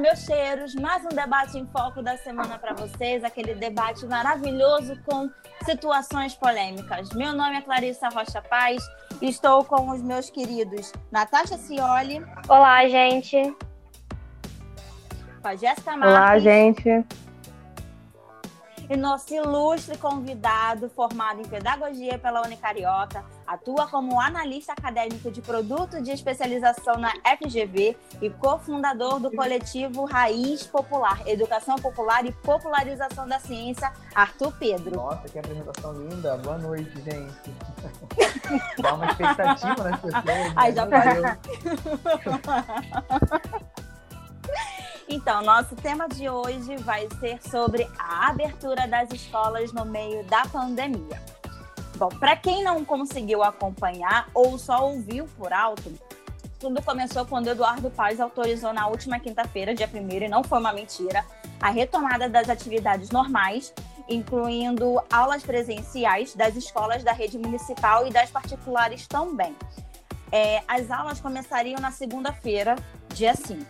meus cheiros, mais um debate em foco da semana para vocês, aquele debate maravilhoso com situações polêmicas. Meu nome é Clarissa Rocha Paz e estou com os meus queridos Natasha Cioli. Olá, gente. Com a Jéssica Marques. Olá, gente e nosso ilustre convidado, formado em Pedagogia pela Unicarioca, atua como analista acadêmico de produto de especialização na FGV e cofundador do coletivo Raiz Popular, Educação Popular e Popularização da Ciência, Arthur Pedro. Nossa, que apresentação linda. Boa noite, gente. Dá uma expectativa nas pessoas. Ai, já Então, nosso tema de hoje vai ser sobre a abertura das escolas no meio da pandemia. Bom, para quem não conseguiu acompanhar ou só ouviu por alto, tudo começou quando Eduardo Paz autorizou na última quinta-feira, dia 1 e não foi uma mentira, a retomada das atividades normais, incluindo aulas presenciais das escolas da rede municipal e das particulares também. É, as aulas começariam na segunda-feira, dia 5.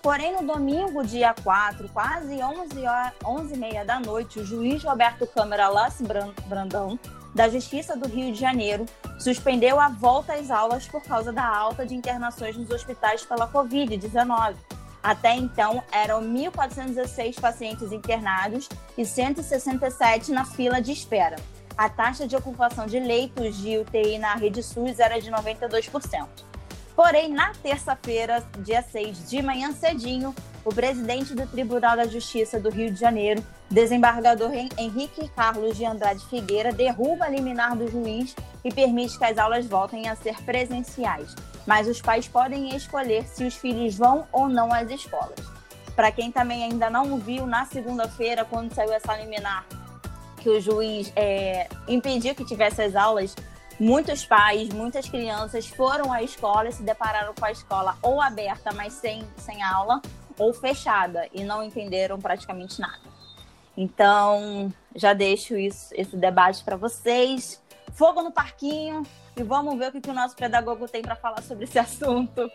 Porém, no domingo, dia 4, quase 11 horas, 11 e meia da noite, o juiz Roberto Câmara Lass Brandão, da Justiça do Rio de Janeiro, suspendeu a volta às aulas por causa da alta de internações nos hospitais pela Covid-19. Até então, eram 1.416 pacientes internados e 167 na fila de espera. A taxa de ocupação de leitos de UTI na rede SUS era de 92%. Porém, na terça-feira, dia 6, de manhã cedinho, o presidente do Tribunal da Justiça do Rio de Janeiro, desembargador Henrique Carlos de Andrade Figueira, derruba a liminar do juiz e permite que as aulas voltem a ser presenciais. Mas os pais podem escolher se os filhos vão ou não às escolas. Para quem também ainda não viu, na segunda-feira, quando saiu essa liminar, que o juiz é, impediu que tivesse as aulas, muitos pais, muitas crianças foram à escola e se depararam com a escola ou aberta, mas sem, sem aula, ou fechada e não entenderam praticamente nada. Então, já deixo isso, esse debate para vocês. Fogo no parquinho e vamos ver o que, que o nosso pedagogo tem para falar sobre esse assunto.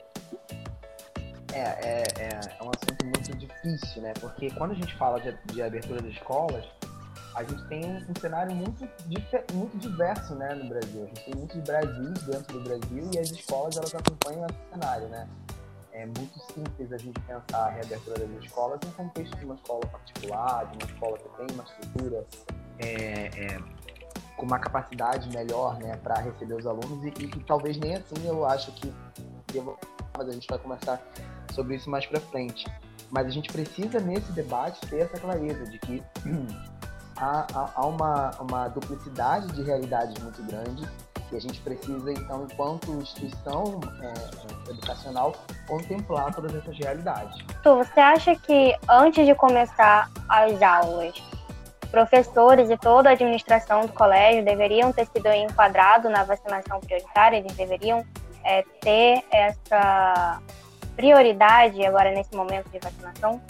É, é, é, um assunto muito difícil, né? Porque quando a gente fala de, de abertura de escolas, a gente tem um, um cenário muito, muito diverso né, no Brasil. A gente tem muitos Brasis dentro do Brasil e as escolas elas acompanham esse cenário, né? É muito simples a gente pensar a reabertura das escolas no contexto de uma escola particular, de uma escola que tem uma estrutura é, é, com uma capacidade melhor né, para receber os alunos e, e, e, talvez nem assim eu acho que mas a gente vai conversar sobre isso mais para frente. Mas a gente precisa nesse debate ter essa clareza de que há, há uma, uma duplicidade de realidades muito grande e a gente precisa, então, enquanto instituição é, é, educacional, contemplar todas essas realidades. Tu, você acha que antes de começar as aulas, professores e toda a administração do colégio deveriam ter sido enquadrados na vacinação prioritária? Eles deveriam é, ter essa prioridade agora nesse momento de vacinação?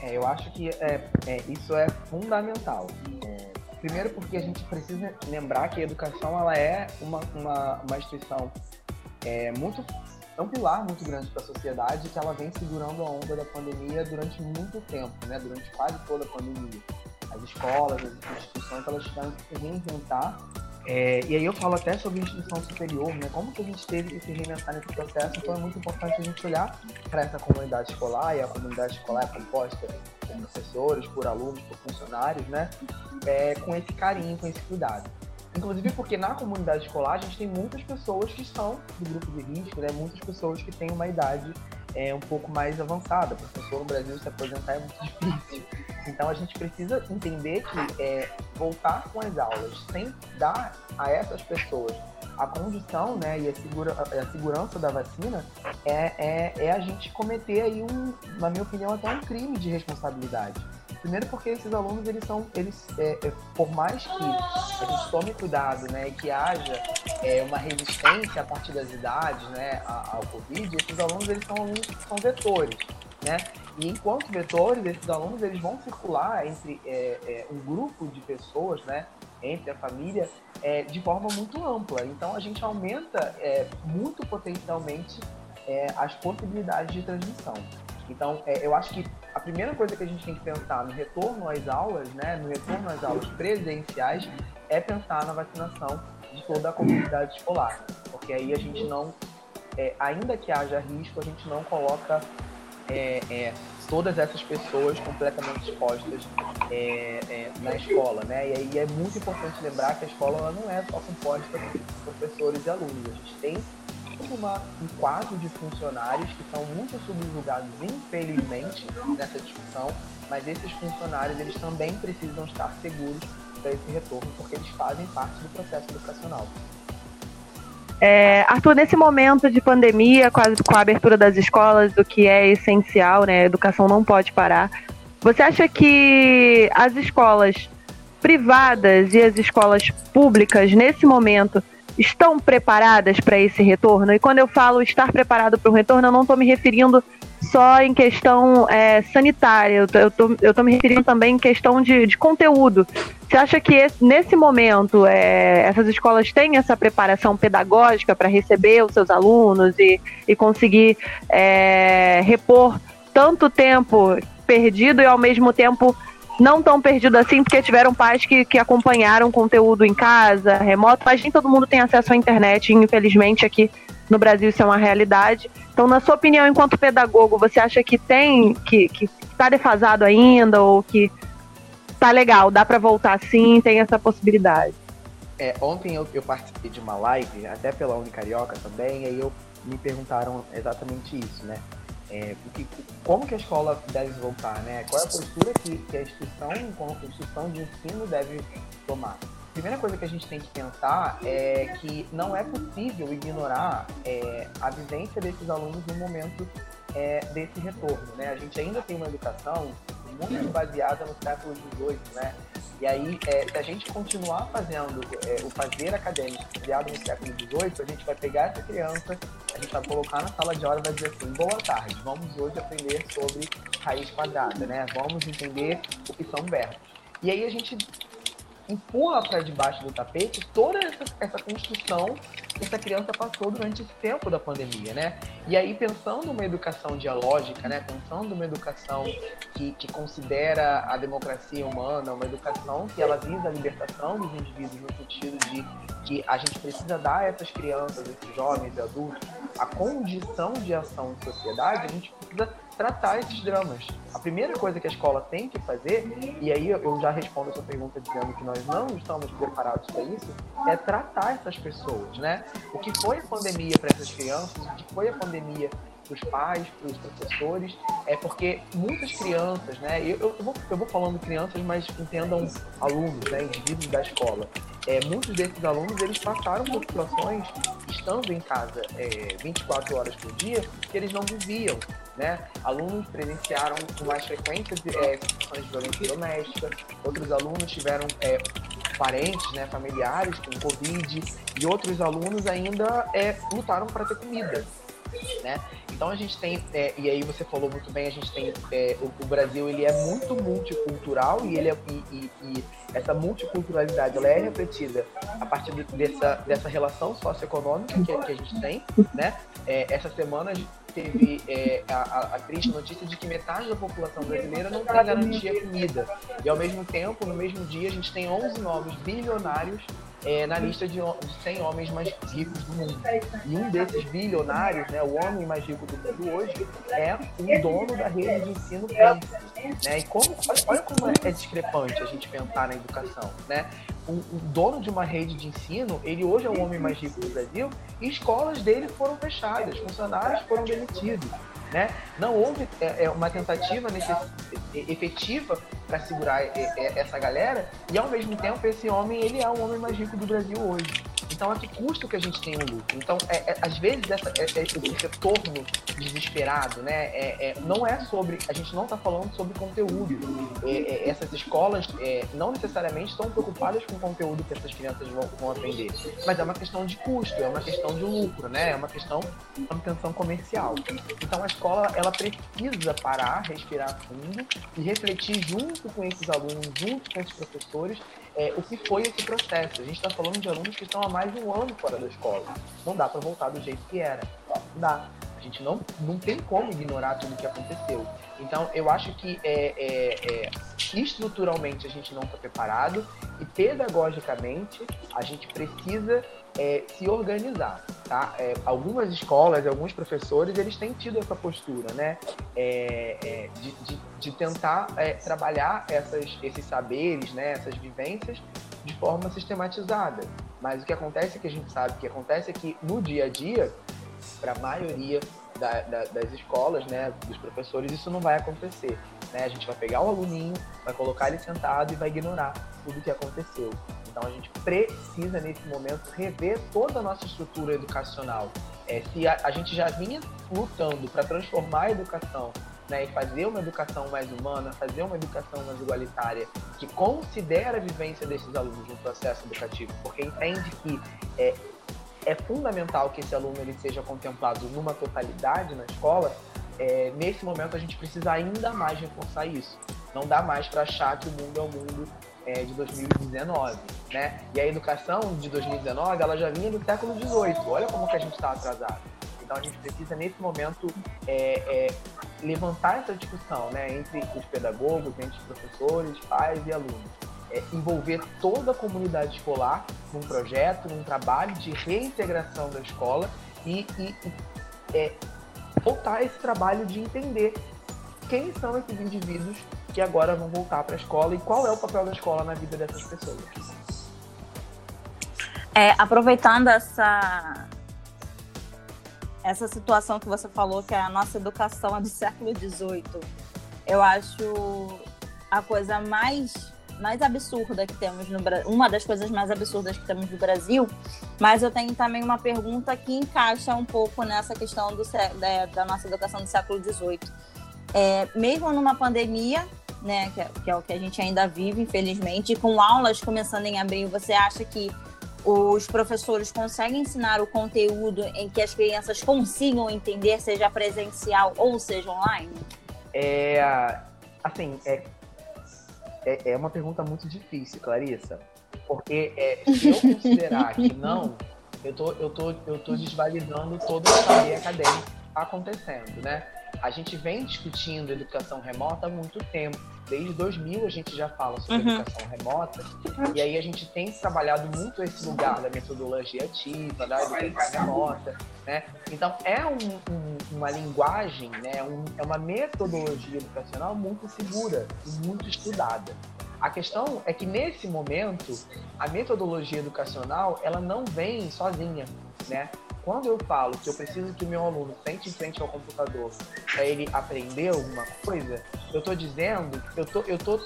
É, eu acho que é, é, isso é fundamental. Primeiro porque a gente precisa lembrar que a educação ela é uma, uma, uma instituição é, muito é um pilar muito grande para a sociedade que ela vem segurando a onda da pandemia durante muito tempo, né? Durante quase toda a pandemia. As escolas, as instituições, elas que se reinventar é, e aí eu falo até sobre instituição superior, né? Como que a gente teve que se reinventar nesse processo, então é muito importante a gente olhar para essa comunidade escolar, e a comunidade escolar é composta por professores, por alunos, por funcionários, né? É, com esse carinho, com esse cuidado. Inclusive porque na comunidade escolar a gente tem muitas pessoas que estão do grupo de risco, né? Muitas pessoas que têm uma idade é, um pouco mais avançada. Professor no Brasil se aposentar é muito difícil. Então a gente precisa entender que é, voltar com as aulas sem dar a essas pessoas a condição né, e a, segura, a segurança da vacina é, é, é a gente cometer aí um, na minha opinião, até um crime de responsabilidade. Primeiro porque esses alunos, eles são, eles, é, é, por mais que a gente tome cuidado, né, e que haja é, uma resistência a partir das idades, né, ao Covid, esses alunos, eles são alunos são vetores, né, e enquanto vetores, esses alunos, eles vão circular entre é, é, um grupo de pessoas, né, entre a família, é, de forma muito ampla. Então, a gente aumenta muito potencialmente as possibilidades de transmissão. Então, é, eu acho que a primeira coisa que a gente tem que pensar no retorno às aulas, né, no retorno às aulas presenciais, é pensar na vacinação de toda a comunidade escolar, porque aí a gente não, é, ainda que haja risco, a gente não coloca é, é todas essas pessoas completamente expostas é, é, na escola, né? E aí é muito importante lembrar que a escola não é só composta por professores e alunos. A gente tem uma, um quadro de funcionários que são muito subjugados, infelizmente, nessa discussão, mas esses funcionários eles também precisam estar seguros para esse retorno, porque eles fazem parte do processo educacional. É, Arthur, nesse momento de pandemia, com a, com a abertura das escolas, o que é essencial, né? A educação não pode parar. Você acha que as escolas privadas e as escolas públicas, nesse momento, estão preparadas para esse retorno? E quando eu falo estar preparado para o retorno, eu não estou me referindo só em questão é, sanitária, eu tô, eu tô me referindo também em questão de, de conteúdo. Você acha que esse, nesse momento é, essas escolas têm essa preparação pedagógica para receber os seus alunos e, e conseguir é, repor tanto tempo perdido e ao mesmo tempo não tão perdido assim, porque tiveram pais que, que acompanharam conteúdo em casa, remoto, mas nem todo mundo tem acesso à internet, infelizmente aqui no Brasil isso é uma realidade. Então, na sua opinião, enquanto pedagogo, você acha que tem, que está defasado ainda, ou que tá legal, dá para voltar sim, tem essa possibilidade? É, ontem eu, eu, participei de uma live, até pela Unicarioca também, e aí eu, me perguntaram exatamente isso, né? É, porque, como que a escola deve voltar, né? Qual é a postura que, que a instituição, como instituição de ensino, deve tomar? Primeira coisa que a gente tem que pensar é que não é possível ignorar é, a vivência desses alunos no momento é, desse retorno, né? A gente ainda tem uma educação muito baseada no século XVIII, né? E aí, é, se a gente continuar fazendo é, o fazer acadêmico baseado no século XVIII, a gente vai pegar essa criança, a gente vai colocar na sala de aula e vai dizer assim, boa tarde, vamos hoje aprender sobre raiz quadrada, né? Vamos entender o que são verbos. E aí a gente empurra para debaixo do tapete toda essa, essa construção que essa criança passou durante esse tempo da pandemia, né? E aí, pensando numa educação dialógica, né? Pensando numa educação que, que considera a democracia humana, uma educação que ela visa a libertação dos indivíduos no sentido de que a gente precisa dar a essas crianças, esses jovens e adultos, a condição de ação em sociedade, a gente precisa tratar esses dramas. A primeira coisa que a escola tem que fazer, e aí eu já respondo a sua pergunta dizendo que nós não estamos preparados para isso, é tratar essas pessoas, né? O que foi a pandemia para essas crianças, o que foi a pandemia para os pais, para os professores, é porque muitas crianças, né? Eu, eu, vou, eu vou falando crianças, mas entendam alunos, né? Indivíduos da escola. É, muitos desses alunos, eles passaram por situações, estando em casa é, 24 horas por dia, que eles não viviam, né? Alunos presenciaram com mais frequência é, situações de violência doméstica, outros alunos tiveram é, parentes, né, familiares com Covid, e outros alunos ainda é, lutaram para ter comida. Né? Então a gente tem, é, e aí você falou muito bem, a gente tem é, o, o, Brasil ele é muito multicultural e ele é, e, e, e, essa multiculturalidade ela é refletida a partir dessa, dessa relação socioeconômica que, que a gente tem, né? É, essa semana a gente teve é, a, a, triste notícia de que metade da população brasileira não tem garantia de comida. E ao mesmo tempo, no mesmo dia, a gente tem 11 novos bilionários é, na lista de, de 100 homens mais ricos do mundo. E um desses bilionários, né, o homem mais rico do mundo hoje, é o dono da rede de ensino público. Né? E como, olha como é discrepante a gente pensar na educação. Né? O, o, dono de uma rede de ensino, ele hoje é o homem mais rico do Brasil, e escolas dele foram fechadas, funcionários foram demitidos. Né? Não houve é, é uma tentativa efetiva para segurar essa galera e ao mesmo tempo esse homem ele é o homem mais rico do Brasil hoje. Então, a que custo que a gente tem o lucro? Então, é, é, às vezes, essa, é, é esse retorno desesperado, né? É, é, não é sobre. A gente não está falando sobre conteúdo. essas escolas não necessariamente estão preocupadas com o conteúdo que essas crianças vão, vão aprender. Mas é uma questão de custo, é uma questão de lucro, né? É uma questão de manutenção comercial. Então, a escola ela precisa parar, respirar fundo e refletir junto com esses alunos, junto com esses professores, é, o que foi esse processo. A gente está falando de alunos que estão há mais de um ano fora da escola. Não dá para voltar do jeito que era. Não dá. A gente não, não tem como ignorar tudo que aconteceu. Então, eu acho que é, é, é estruturalmente a gente não está preparado e pedagogicamente a gente precisa é, se organizar, tá? É, algumas escolas, alguns professores, eles têm tido essa postura, né? É, é de, de, de, tentar é, trabalhar essas, esses saberes, né? Essas vivências de forma sistematizada. Mas o que acontece, que a gente sabe que acontece é que no dia a dia, para a maioria da, da, das escolas, né, dos professores, isso não vai acontecer. Né? A gente vai pegar o aluninho, vai colocar ele sentado e vai ignorar tudo o que aconteceu. Então a gente precisa, nesse momento, rever toda a nossa estrutura educacional. É, se a, a gente já vinha lutando para transformar a educação né, e fazer uma educação mais humana, fazer uma educação mais igualitária, que considera a vivência desses alunos no processo educativo, porque entende que é, é fundamental que esse aluno ele seja contemplado numa totalidade na escola, é, nesse momento a gente precisa ainda mais reforçar isso. Não dá mais para achar que o mundo é o mundo é, de 2019, né? E a educação de 2019 ela já vinha do século 18. Olha como que a gente está atrasado. Então a gente precisa nesse momento é, é, levantar essa discussão, né, entre os pedagogos, entre os professores, pais e alunos é, envolver toda a comunidade escolar num projeto, num trabalho de reintegração da escola e, e, e é, voltar esse trabalho de entender quem são esses indivíduos que agora vão voltar para a escola e qual é o papel da escola na vida dessas pessoas. É, aproveitando essa essa situação que você falou que a nossa educação é do século XVIII, eu acho a coisa mais mais absurda que temos no Brasil, uma das coisas mais absurdas que temos no Brasil, mas eu tenho também uma pergunta que encaixa um pouco nessa questão do, da, da nossa educação do século XVIII. É, mesmo numa pandemia, né, que é, que é o que a gente ainda vive, infelizmente, e com aulas começando em abril, você acha que os professores conseguem ensinar o conteúdo em que as crianças consigam entender, seja presencial ou seja online? É, assim, é, é, é uma pergunta muito difícil, Clarissa. Porque é, se eu considerar que não, eu tô, eu tô, eu tô desvalidando toda a cadeia acadêmica acontecendo, né? A gente vem discutindo educação remota há muito tempo. Desde 2000 a gente já fala sobre uhum. educação remota. E aí a gente tem trabalhado muito esse lugar da metodologia ativa, da educação remota. Né? Então é um, um, uma linguagem, né? Um, é uma metodologia educacional muito segura e muito estudada. A questão é que nesse momento a metodologia educacional ela não vem sozinha, né? Quando eu falo que eu preciso que meu aluno sente em frente ao computador para ele aprender alguma coisa, eu estou dizendo, eu tô, eu tô,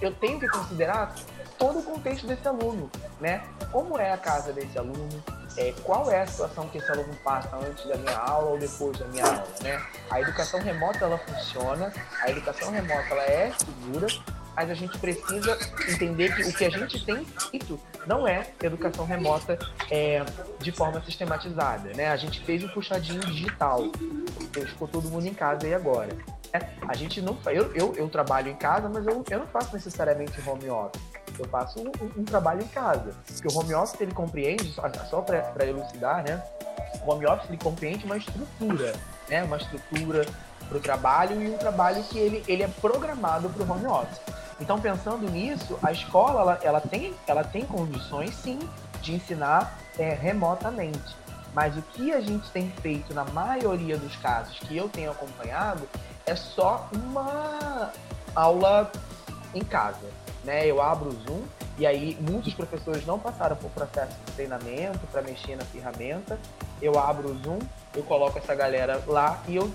eu tenho que considerar todo o contexto desse aluno, né? Como é a casa desse aluno? É, qual é a situação que esse aluno passa antes da minha aula ou depois da minha aula, né? A educação remota ela funciona, a educação remota ela é segura, mas a gente precisa entender que o que a gente tem feito não é educação remota é, de forma sistematizada. Né? A gente fez um puxadinho digital, ficou todo mundo em casa aí agora. É, a gente não eu, eu, eu, trabalho em casa, mas eu, eu não faço necessariamente home office. Eu faço um, um, trabalho em casa. Porque o home office ele compreende, só para elucidar, né? O home office ele compreende uma estrutura, né? Uma estrutura para o trabalho e um trabalho que ele, ele é programado para o home office. Então, pensando nisso, a escola ela, ela, tem, ela tem condições, sim, de ensinar é, remotamente. Mas o que a gente tem feito na maioria dos casos que eu tenho acompanhado é só uma aula em casa. Né? Eu abro o Zoom e aí muitos professores não passaram por processo de treinamento para mexer na ferramenta. Eu abro o Zoom, eu coloco essa galera lá e eu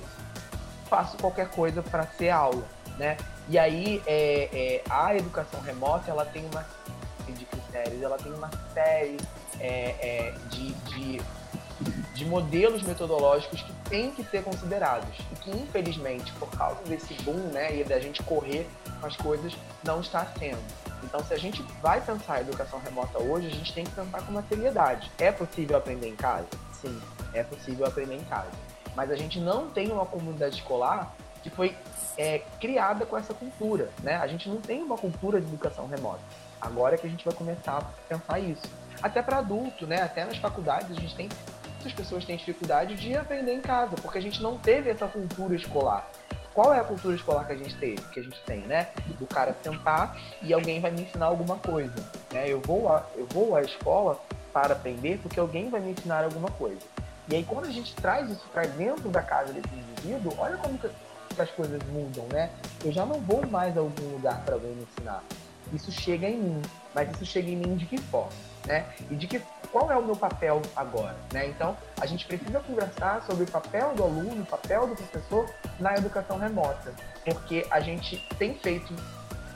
faço qualquer coisa para ser aula. Né? E aí é, é, a educação remota ela tem uma série de critérios, ela tem uma série é, é, de, de, de, modelos metodológicos que têm que ser considerados e que infelizmente por causa desse boom né, e da gente correr com as coisas não está sendo. Então, se a gente vai pensar a educação remota hoje, a gente tem que pensar com uma seriedade. É possível aprender em casa? Sim, é possível aprender em casa. Mas a gente não tem uma comunidade escolar que foi é, criada com essa cultura, né? A gente não tem uma cultura de educação remota. Agora é que a gente vai começar a pensar isso. Até para adulto, né? Até nas faculdades a gente tem muitas pessoas têm dificuldade de aprender em casa, porque a gente não teve essa cultura escolar. Qual é a cultura escolar que a gente teve, que a gente tem, né? Do cara sentar e alguém vai me ensinar alguma coisa. Né? Eu, vou a, eu vou à escola para aprender porque alguém vai me ensinar alguma coisa. E aí quando a gente traz isso para dentro da casa desse indivíduo, olha como que as coisas mudam, né? Eu já não vou mais a algum lugar para alguém me ensinar. Isso chega em mim, mas isso chega em mim de que forma, né? E de que qual é o meu papel agora, né? Então, a gente precisa conversar sobre o papel do aluno, o papel do professor na educação remota, porque a gente tem feito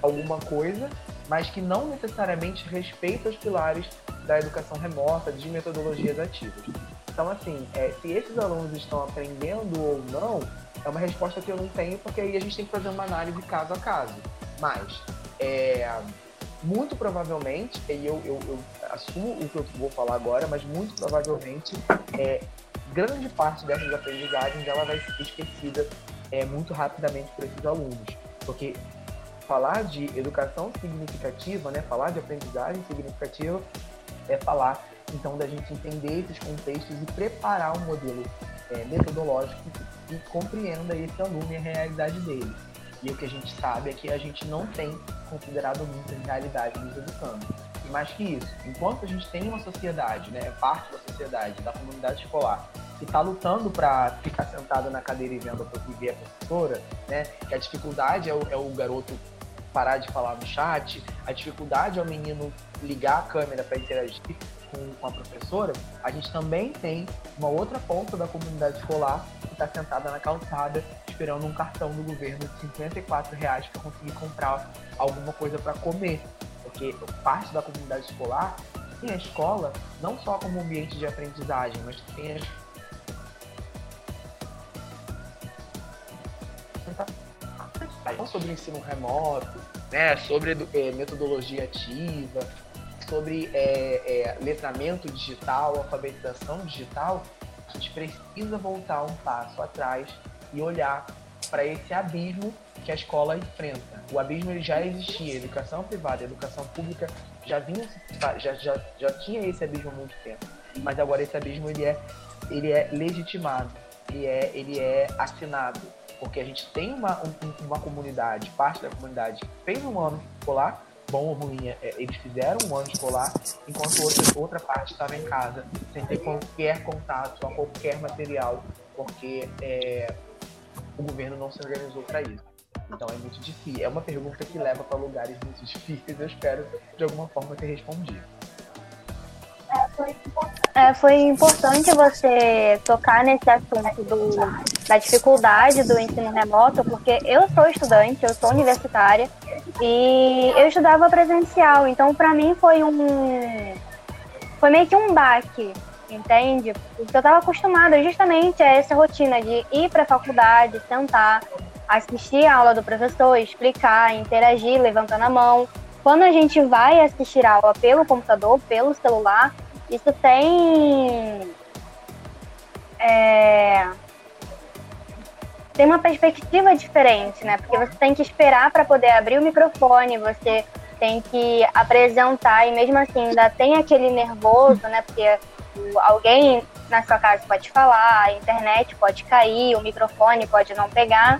alguma coisa, mas que não necessariamente respeita os pilares da educação remota, de metodologias ativas. Então, assim, é, se esses alunos estão aprendendo ou não, é uma resposta que eu não tenho, porque aí a gente tem que fazer uma análise caso a caso. Mas, é, muito provavelmente, e eu, eu, eu, assumo o que eu vou falar agora, mas muito provavelmente, é, grande parte dessas aprendizagens ela vai ser esquecida é, muito rapidamente por esses alunos. Porque falar de educação significativa, né, falar de aprendizagem significativa, é falar então da gente entender esses contextos e preparar um modelo é, metodológico que compreenda esse aluno e a realidade dele. E o que a gente sabe é que a gente não tem considerado muita realidade nos educando. E mais que isso, enquanto a gente tem uma sociedade, né, parte da sociedade, da comunidade escolar, que está lutando para ficar sentada na cadeira e vendo a a professora, né, que a dificuldade é o, é o garoto parar de falar no chat, a dificuldade é o menino ligar a câmera para interagir com, com, a professora, a gente também tem uma outra ponta da comunidade escolar que está sentada na calçada esperando um cartão do governo de 54 reais para conseguir comprar alguma coisa para comer. Porque parte da comunidade escolar tem a escola não só como ambiente de aprendizagem, mas tem a sobre ensino remoto, né, sobre é, metodologia ativa, sobre é, é, letramento digital, alfabetização digital, a gente precisa voltar um passo atrás e olhar para esse abismo que a escola enfrenta. O abismo ele já existia, educação privada, educação pública já vinha já, já, já tinha esse abismo há muito tempo. Mas agora esse abismo ele é ele é legitimado, ele é ele é assinado, porque a gente tem uma, um, uma comunidade, parte da comunidade fez um ano escolar, bom ou ruim, é, eles fizeram um ano escolar, enquanto outra, outra parte estava em casa, sem ter qualquer contato a qualquer material, porque é, o governo não se organizou para isso. Então é muito difícil. É uma pergunta que leva para lugares muito difíceis. Eu espero de alguma forma ter respondido. É, foi importante você tocar nesse assunto do, da dificuldade do ensino remoto, porque eu sou estudante, eu sou universitária e eu estudava presencial, então para mim foi um foi meio que um baque entende? Porque eu estava acostumada justamente a essa rotina de ir para a faculdade, sentar, assistir a aula do professor, explicar, interagir, levantando a mão. Quando a gente vai assistir a aula pelo computador, pelo celular, isso tem. É, tem uma perspectiva diferente, né? Porque você tem que esperar para poder abrir o microfone, você tem que apresentar e mesmo assim ainda tem aquele nervoso, né? Porque alguém na sua casa pode falar, a internet pode cair, o microfone pode não pegar.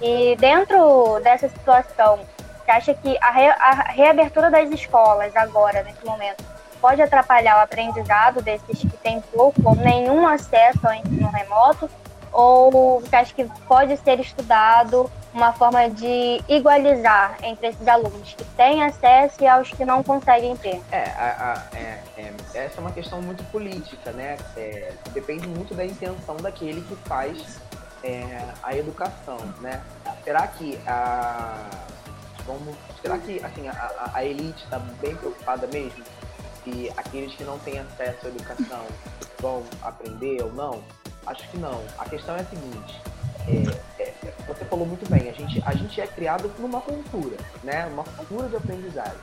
E dentro dessa situação, você acha que a, re, a reabertura das escolas agora, nesse momento, pode atrapalhar o aprendizado desses que têm pouco ou nenhum acesso ao ensino remoto? Ou você acha que pode ser estudado uma forma de igualizar entre esses alunos que têm acesso e aos que não conseguem ter? É, a, a, é, é, essa é uma questão muito política, né? É, depende muito da intenção daquele que faz é, a educação, né? Será que a vamos, será que assim a, a elite está bem preocupada mesmo se aqueles que não têm acesso à educação vão aprender ou não? Acho que não. A questão é a seguinte: é, é, você falou muito bem, a gente, a gente é criado numa cultura, né? Uma cultura de aprendizagem.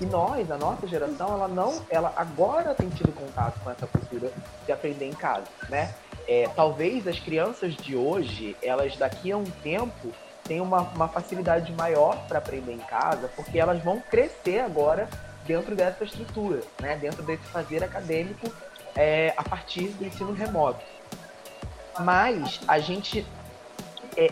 E nós, a nossa geração, ela não, ela agora tem tido contato com essa cultura de aprender em casa, né? É, talvez as crianças de hoje, elas daqui a um tempo tenham uma, uma facilidade maior para aprender em casa, porque elas vão crescer agora dentro dessa estrutura, né? Dentro desse fazer acadêmico é, a partir do ensino remoto. Mas a gente. É,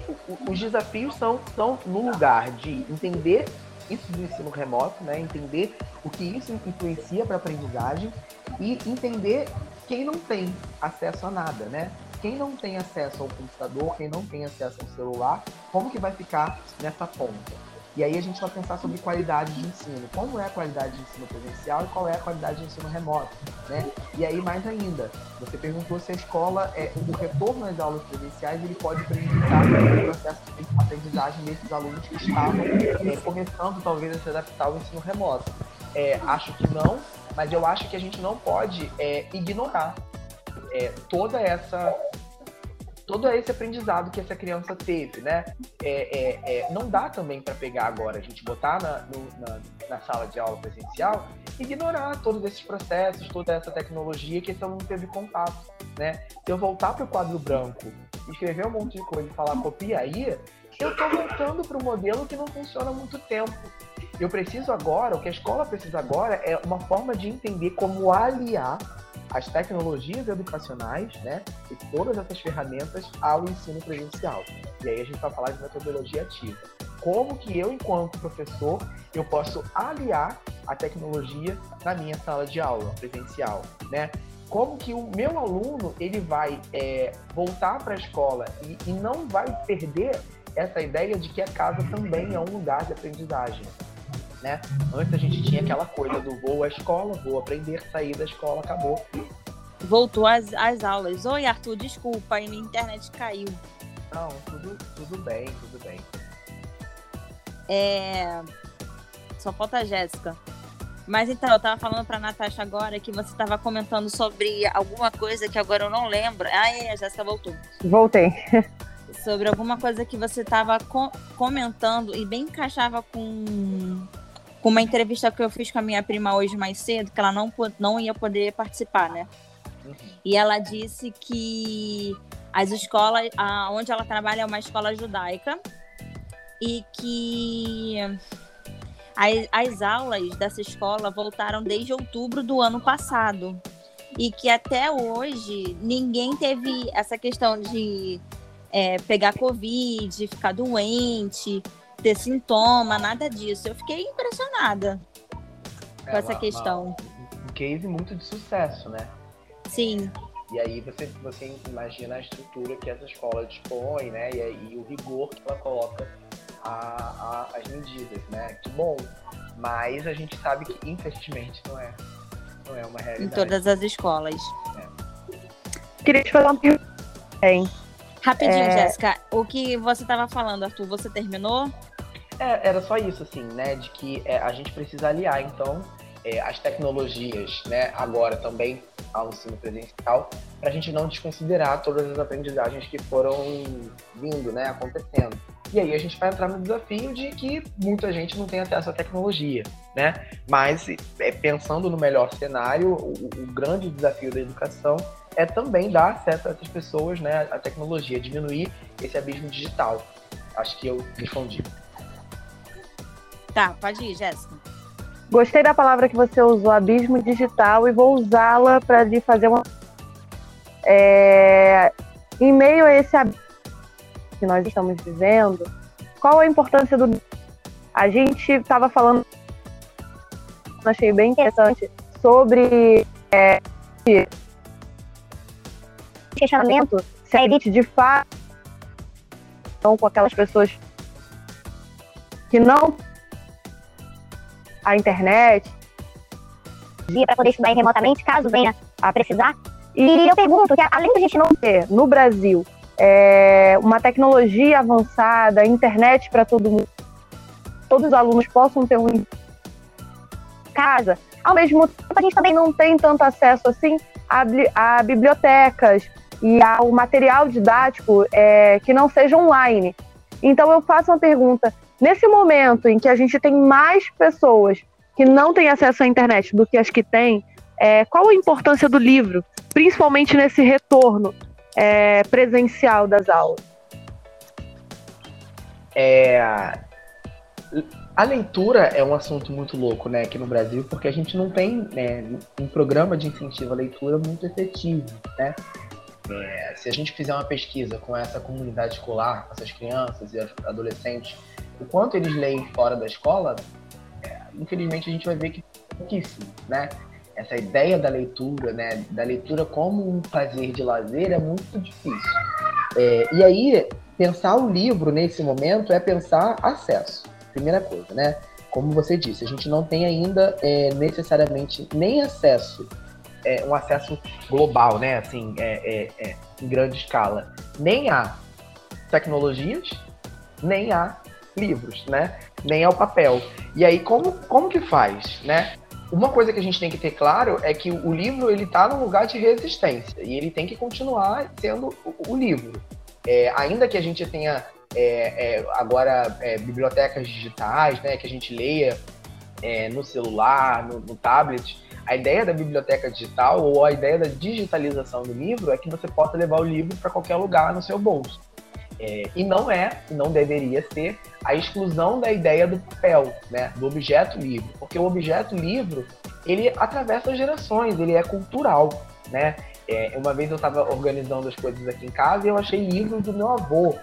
os desafios são, são no lugar de entender isso do ensino remoto, né? entender o que isso influencia para a aprendizagem e entender quem não tem acesso a nada, né? Quem não tem acesso ao computador, quem não tem acesso ao celular, como que vai ficar nessa ponta? E aí a gente vai pensar sobre qualidade de ensino. Como é a qualidade de ensino presencial e qual é a qualidade de ensino remoto, né? E aí mais ainda, você perguntou se a escola, é, o retorno às aulas presenciais, ele pode prejudicar o processo de aprendizagem desses alunos que estavam é, começando talvez a se adaptar ao ensino remoto. É, acho que não, mas eu acho que a gente não pode é, ignorar é, toda essa todo esse aprendizado que essa criança teve, né? É, é, é, não dá também para pegar agora, a gente botar na, no, na, na, sala de aula presencial e ignorar todos esses processos, toda essa tecnologia que esse aluno teve contato, né? Se eu voltar para o quadro branco, escrever um monte de coisa e falar copia aí, eu estou voltando para o modelo que não funciona há muito tempo. Eu preciso agora, o que a escola precisa agora é uma forma de entender como aliar as tecnologias educacionais, né, e todas essas ferramentas ao ensino presencial. E aí a gente vai falar de metodologia ativa. Como que eu, enquanto professor, eu posso aliar a tecnologia na minha sala de aula presencial, né? Como que o meu aluno ele vai é, voltar para a escola e, e não vai perder essa ideia de que a casa também é um lugar de aprendizagem né? Antes a gente tinha aquela coisa do vou à escola, vou aprender, sair da escola, acabou. Voltou às, às aulas. Oi, Arthur, desculpa, aí minha internet caiu. Não, tudo, tudo bem, tudo bem. É... Só falta a Jéssica. Mas então, eu tava falando pra Natasha agora que você tava comentando sobre alguma coisa que agora eu não lembro. Ah, é, a Jéssica voltou. Voltei. sobre alguma coisa que você tava co comentando e bem encaixava com com uma entrevista que eu fiz com a minha prima hoje mais cedo, que ela não, não ia poder participar, né? Uhum. E ela disse que as escolas, a, onde ela trabalha é uma escola judaica e que as, as aulas dessa escola voltaram desde outubro do ano passado e que até hoje ninguém teve essa questão de é, pegar covid, ficar doente, ter sintoma, nada disso. Eu fiquei impressionada é, com essa uma, questão. Uma, um case muito de sucesso, né? Sim. E aí você, você imagina a estrutura que essa escola dispõe, né? E, e o rigor que ela coloca a, a, as medidas, né? Que bom. Mas a gente sabe que, infelizmente, não é, não é uma realidade. Em todas as escolas. É. Queria te fazer uma pergunta. Rapidinho, é... Jéssica. O que você estava falando, Arthur, você terminou? É, era só isso, assim, né? De que é, a gente precisa aliar, então, é, as tecnologias, né, agora também ao ensino presencial, para a gente não desconsiderar todas as aprendizagens que foram vindo, né, acontecendo. E aí a gente vai entrar no desafio de que muita gente não tem acesso à tecnologia, né? Mas é, pensando no melhor cenário, o, o grande desafio da educação é também dar acesso a essas pessoas, né, à tecnologia, diminuir esse abismo digital. Acho que eu respondi. Tá, pode ir, Jéssica. Gostei da palavra que você usou, abismo digital, e vou usá-la para lhe fazer uma. É... Em meio a esse abismo que nós estamos vivendo, qual a importância do. A gente estava falando, achei bem interessante, sobre é, questionamento se a elite de fato estão com aquelas pessoas que não a internet para poder estudar remotamente, caso venha a precisar. E eu pergunto que, além de a gente não ter no Brasil é, uma tecnologia avançada, internet para todo mundo, todos os alunos possam ter um casa, ao mesmo tempo a gente também não tem tanto acesso assim a, a bibliotecas e ao material didático é, que não seja online. Então eu faço uma pergunta: Nesse momento em que a gente tem mais pessoas que não têm acesso à internet do que as que têm, é, qual a importância do livro, principalmente nesse retorno é, presencial das aulas? É, a leitura é um assunto muito louco, né, aqui no Brasil, porque a gente não tem né, um programa de incentivo à leitura muito efetivo, né? É, se a gente fizer uma pesquisa com essa comunidade escolar, com essas crianças e adolescentes, o quanto eles leem fora da escola, é, infelizmente a gente vai ver que pouquíssimo, né? Essa ideia da leitura, né, da leitura como um prazer de lazer é muito difícil. É, e aí, pensar o livro nesse momento é pensar acesso primeira coisa, né? Como você disse, a gente não tem ainda é, necessariamente nem acesso, é, um acesso global, né? Assim, é, é, é em grande escala, nem a tecnologias, nem a livros, né? Nem ao papel. E aí, como, como que faz, né? Uma coisa que a gente tem que ter claro é que o livro ele está num lugar de resistência e ele tem que continuar sendo o, o livro. É, ainda que a gente tenha é, é, agora é, bibliotecas digitais, né, que a gente leia é, no celular, no, no, tablet. A ideia da biblioteca digital ou a ideia da digitalização do livro é que você possa levar o livro para qualquer lugar no seu bolso. É, e não é, não deveria ser, a exclusão da ideia do papel, né, do objeto livro, porque o objeto livro ele atravessa gerações, ele é cultural, né? É, uma vez eu estava organizando as coisas aqui em casa e eu achei livro do meu avô,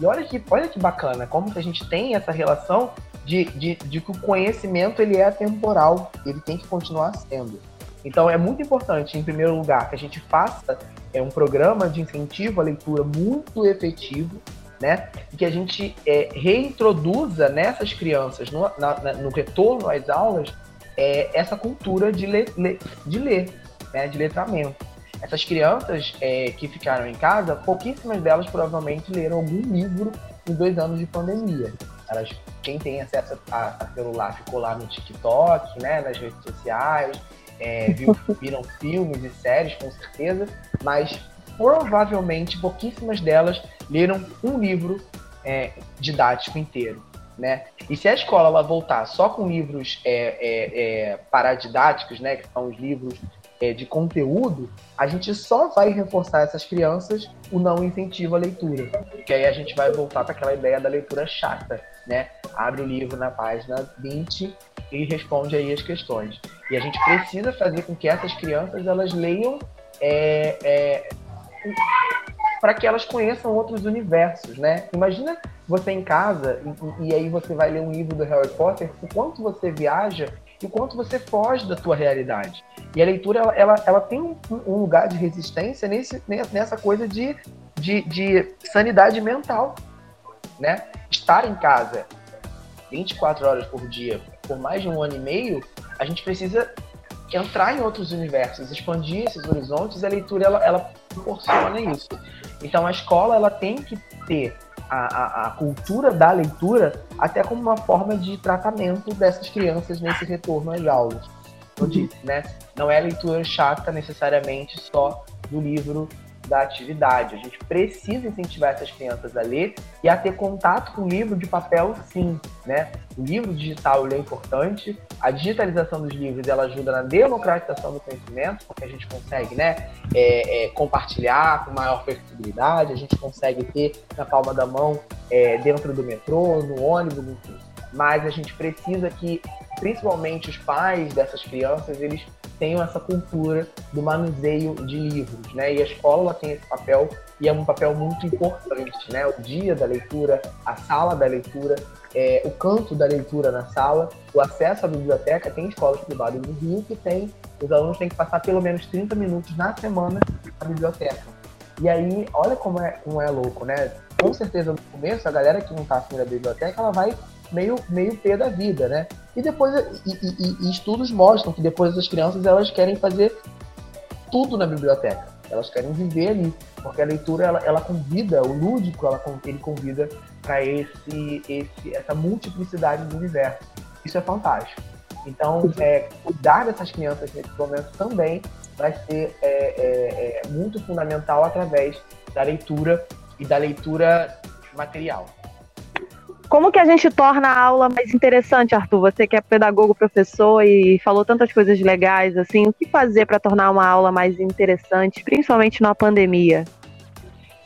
e olha que, olha que bacana, como que a gente tem essa relação de, de, de que o conhecimento ele é temporal, ele tem que continuar sendo. Então é muito importante, em primeiro lugar, que a gente faça é, um programa de incentivo à leitura muito efetivo, né? E que a gente é, reintroduza nessas crianças, no, na, no retorno às aulas, é, essa cultura de ler, de ler né? de letramento. Essas crianças é, que ficaram em casa, pouquíssimas delas provavelmente leram algum livro em dois anos de pandemia. Elas, quem tem acesso a, a celular ficou lá no TikTok, né, nas redes sociais, é, viram filmes e séries, com certeza, mas provavelmente pouquíssimas delas leram um livro é, didático inteiro. Né? E se a escola ela voltar só com livros é, é, é, paradidáticos, né, que são os livros é, de conteúdo, a gente só vai reforçar essas crianças o não incentivo à leitura. Que aí a gente vai voltar para aquela ideia da leitura chata, né? Abre o livro na página 20 e responde aí as questões. E a gente precisa fazer com que essas crianças elas leiam é, é, para que elas conheçam outros universos, né? Imagina você em casa e, e, aí você vai ler um livro do Harry Potter, o quanto você viaja e o quanto você foge da tua realidade. E a leitura, ela, ela, ela tem um, um, lugar de resistência nesse, nessa coisa de, de, de sanidade mental, né? Estar em casa 24 horas por dia por mais de um ano e meio, a gente precisa entrar em outros universos, expandir esses horizontes, a leitura ela, ela proporciona isso. Então a escola ela tem que ter a, a, a, cultura da leitura até como uma forma de tratamento dessas crianças nesse retorno às aulas. Eu disse, né? Não é leitura chata necessariamente só do livro da atividade. A gente precisa incentivar essas crianças a ler e a ter contato com o livro de papel, sim, né? O livro digital é importante, a digitalização dos livros ela ajuda na democratização do conhecimento, porque a gente consegue, né, é, é, compartilhar com maior flexibilidade, a gente consegue ter na palma da mão é, dentro do metrô, no ônibus, enfim. Mas a gente precisa que, principalmente os pais dessas crianças, eles tenham essa cultura do manuseio de livros, né? E a escola tem esse papel e é um papel muito importante, né? O dia da leitura, a sala da leitura, é, o canto da leitura na sala, o acesso à biblioteca. Tem escolas privadas no Rio que tem, os alunos têm que passar pelo menos 30 minutos na semana na biblioteca. E aí, olha como é, como é louco, né? Com certeza no começo, a galera que não está afim da biblioteca, ela vai meio, meio pé da vida, né? E depois, e, e, e, estudos mostram que depois as crianças elas querem fazer tudo na biblioteca. Elas querem viver ali, porque a leitura ela, ela convida, o lúdico ela, ele convida para esse, esse, essa multiplicidade do universo. Isso é fantástico. Então, é, cuidar dessas crianças nesse momento também vai ser é, é, é muito fundamental através da leitura e da leitura material. Como que a gente torna a aula mais interessante, Arthur? Você que é pedagogo, professor e falou tantas coisas legais, assim, o que fazer para tornar uma aula mais interessante, principalmente na pandemia?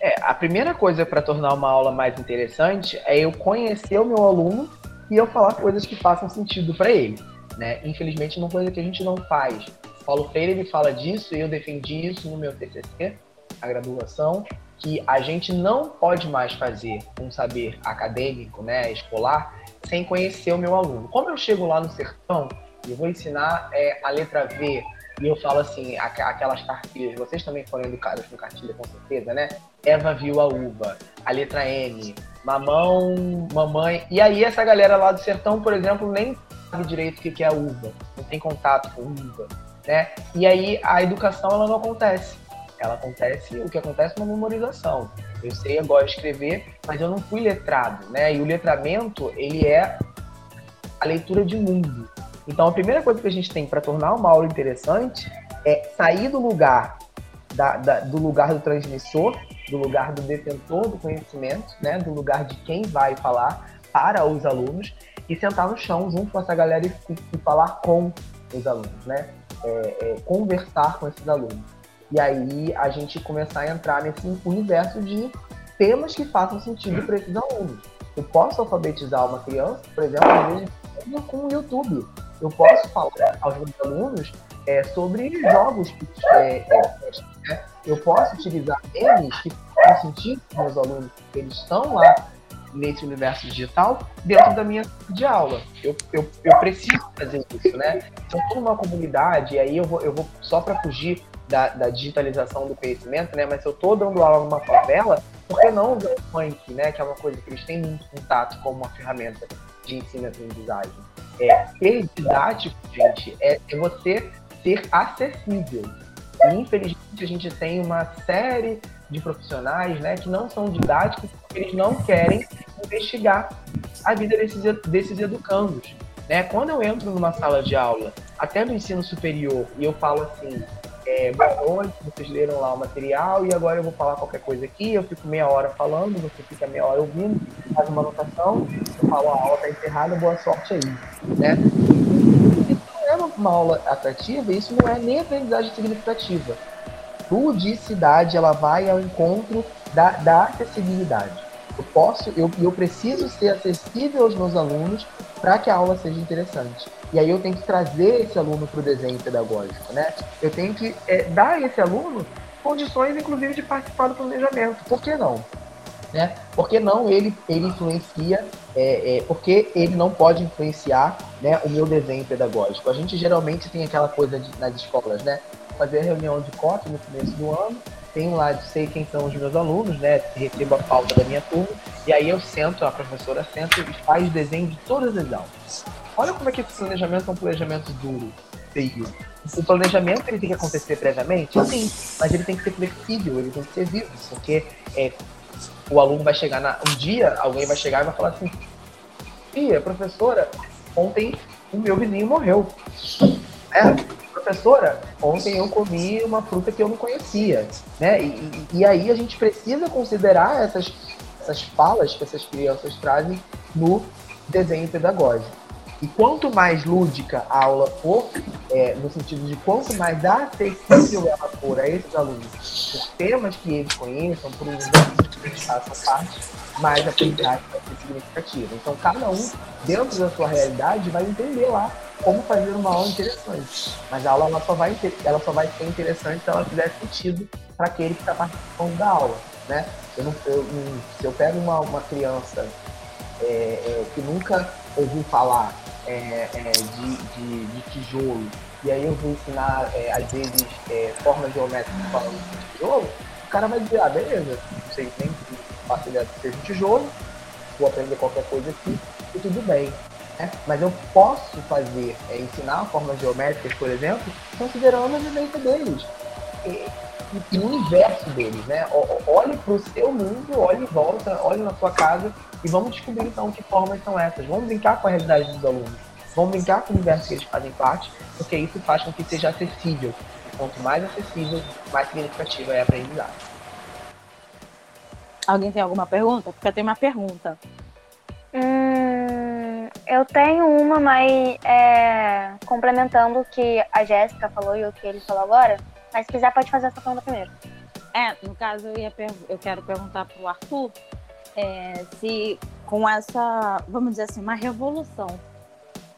É, a primeira coisa para tornar uma aula mais interessante é eu conhecer o meu aluno e eu falar coisas que façam sentido para ele. Né? Infelizmente, uma coisa que a gente não faz. Paulo Freire ele fala disso e eu defendi isso no meu TCC, a graduação, que a gente não pode mais fazer um saber acadêmico, né, escolar, sem conhecer o meu aluno. Como eu chego lá no sertão e vou ensinar é, a letra V e eu falo assim, aquelas cartilhas, vocês também foram educados com cartilha com certeza, né? Eva viu a uva, a letra M, mamão, mamãe. E aí essa galera lá do sertão, por exemplo, nem sabe direito o que é a uva, não tem contato com uva, né? E aí a educação ela não acontece. Ela acontece, o que acontece é uma memorização. Eu sei agora escrever, mas eu não fui letrado, né? E o letramento, ele é a leitura de mundo. Então, a primeira coisa que a gente tem para tornar uma aula interessante é sair do lugar da, da, do lugar do transmissor, do lugar do detentor do conhecimento, né? Do lugar de quem vai falar para os alunos e sentar no chão junto com essa galera e, e falar com os alunos, né? É, é, conversar com esses alunos. E aí a gente começar a entrar nesse universo de temas que façam sentido para esses alunos. Eu posso alfabetizar uma criança, por exemplo, com o YouTube. Eu posso falar aos meus alunos é, sobre jogos que é, é, né? eu posso utilizar eles que fazem sentido para os meus alunos, porque eles estão lá nesse universo digital dentro da minha de aula. Eu, eu, eu preciso fazer isso, né? Então, toda uma comunidade, e aí eu vou, eu vou só para fugir da, da, digitalização do conhecimento, né? Mas se eu estou dando aula numa favela, por que não usar o funk, né? Que é uma coisa que eles têm muito contato como uma ferramenta de ensino e aprendizagem. É, ser didático, gente, é, é você ser acessível. E, infelizmente, a gente tem uma série de profissionais né, que não são didáticos porque eles não querem investigar a vida desses, desses educandos. Né? Quando eu entro numa sala de aula, até no ensino superior, e eu falo assim, é, boa noite, vocês leram lá o material e agora eu vou falar qualquer coisa aqui, eu fico meia hora falando, você fica meia hora ouvindo, faz uma anotação, eu falo a aula está encerrada, boa sorte aí. Né? Isso não é uma aula atrativa, isso não é nem aprendizagem significativa. Ludicidade, ela vai ao encontro da, da acessibilidade. Eu posso, eu, eu preciso ser acessível aos meus alunos para que a aula seja interessante. E aí eu tenho que trazer esse aluno para o desenho pedagógico, né? Eu tenho que é, dar a esse aluno condições, inclusive, de participar do planejamento. Por que não? Né? Por que não ele, ele influencia, é, é, porque ele não pode influenciar né, o meu desenho pedagógico? A gente geralmente tem aquela coisa de, nas escolas, né? Fazer reunião de COT no começo do ano, tenho lá, sei quem são os meus alunos, né? Recebo a pauta da minha turma, e aí eu sento, a professora senta e faz desenho de todas as aulas. Olha como é que esse planejamento é um planejamento duro, feio. O planejamento ele tem que acontecer previamente? Sim, mas ele tem que ser flexível, ele tem que ser vivo, porque é, o aluno vai chegar na, um dia, alguém vai chegar e vai falar assim: Tia, professora, ontem o meu vizinho morreu. É, professora, ontem eu comi uma fruta que eu não conhecia, né? E, e, aí a gente precisa considerar essas, essas falas que essas crianças trazem no desenho pedagógico. E quanto mais lúdica a aula for, é, no sentido de quanto mais acessível ela for a esses alunos, os temas que eles conheçam, por exemplo, essa parte, mais a aprendizagem vai ser significativa. Então, cada um, dentro da sua realidade, vai entender lá como fazer uma aula interessante. Mas a aula ela só, vai, ela só vai ser interessante se ela fizer sentido para aquele que está participando da aula. Né? Eu não, eu, se eu pego uma, uma criança é, é, que nunca ouviu falar é, é de, de, de, tijolo, e aí eu vou ensinar, é, às vezes, é, formas geométricas de tijolo, o cara vai dizer, ah, beleza, não sei nem que que seja um tijolo, vou aprender qualquer coisa aqui, e tudo bem. Né? Mas eu posso fazer, é, ensinar formas geométricas, por exemplo, considerando a vivência deles. E, e, o universo deles, né? Olhe para o seu mundo, olhe em volta, olhe na sua casa e vamos descobrir então que formas são essas. Vamos brincar com a realidade dos alunos. Vamos brincar com o universo que eles fazem parte, porque isso faz com que seja acessível. Quanto mais acessível, mais significativa é a aprendizagem. Alguém tem alguma pergunta? Porque eu tenho uma pergunta. Hum, eu tenho uma, mas é, complementando o que a Jéssica falou e o que ele falou agora. Mas se quiser, pode fazer essa pergunta primeiro. É, no caso, eu, ia eu quero perguntar para o Arthur é, se com essa, vamos dizer assim, uma revolução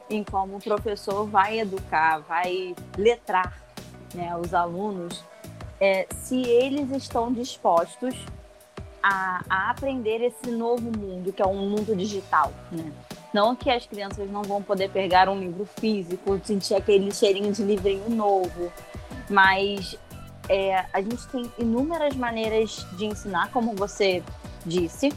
em como o professor vai educar, vai letrar né, os alunos, é, se eles estão dispostos a, a, aprender esse novo mundo, que é um mundo digital. Né? Não que as crianças não vão poder pegar um livro físico, sentir aquele cheirinho de livrinho novo, mas é, a gente tem inúmeras maneiras de ensinar, como você disse,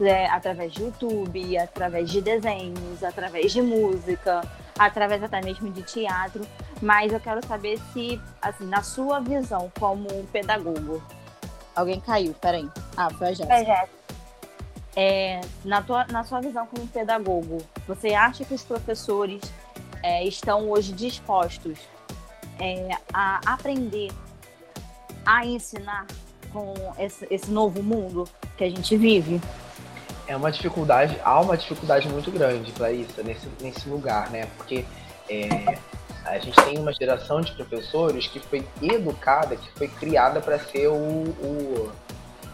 é, através de YouTube, através de desenhos, através de música, através até mesmo de teatro. Mas eu quero saber se, assim, na sua visão como pedagogo. Alguém caiu, peraí. Ah, foi a Jéssica. É, na, tua, na sua visão como pedagogo, você acha que os professores é, estão hoje dispostos é, a aprender, a ensinar com esse, esse novo mundo que a gente vive? É uma dificuldade, há uma dificuldade muito grande para isso, nesse, nesse lugar, né? Porque é, a gente tem uma geração de professores que foi educada, que foi criada para ser o, o,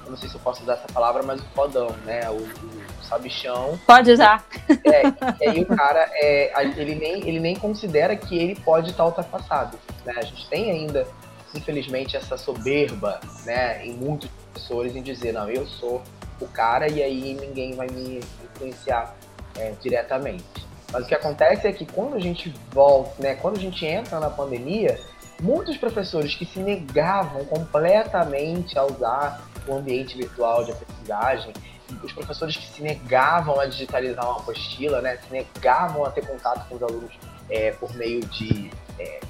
não sei se eu posso usar essa palavra, mas o fodão, né? O, o sabichão. Pode usar. É, e aí o cara, é, ele, nem, ele nem considera que ele pode estar ultrapassado. Né? A gente tem ainda, infelizmente, essa soberba né, em muitos professores em dizer, não, eu sou o cara e aí ninguém vai me influenciar é, diretamente. Mas o que acontece é que quando a gente volta, né, quando a gente entra na pandemia, muitos professores que se negavam completamente a usar o ambiente virtual de aprendizagem, os professores que se negavam a digitalizar uma apostila, né, se negavam a ter contato com os alunos é, por meio de, é,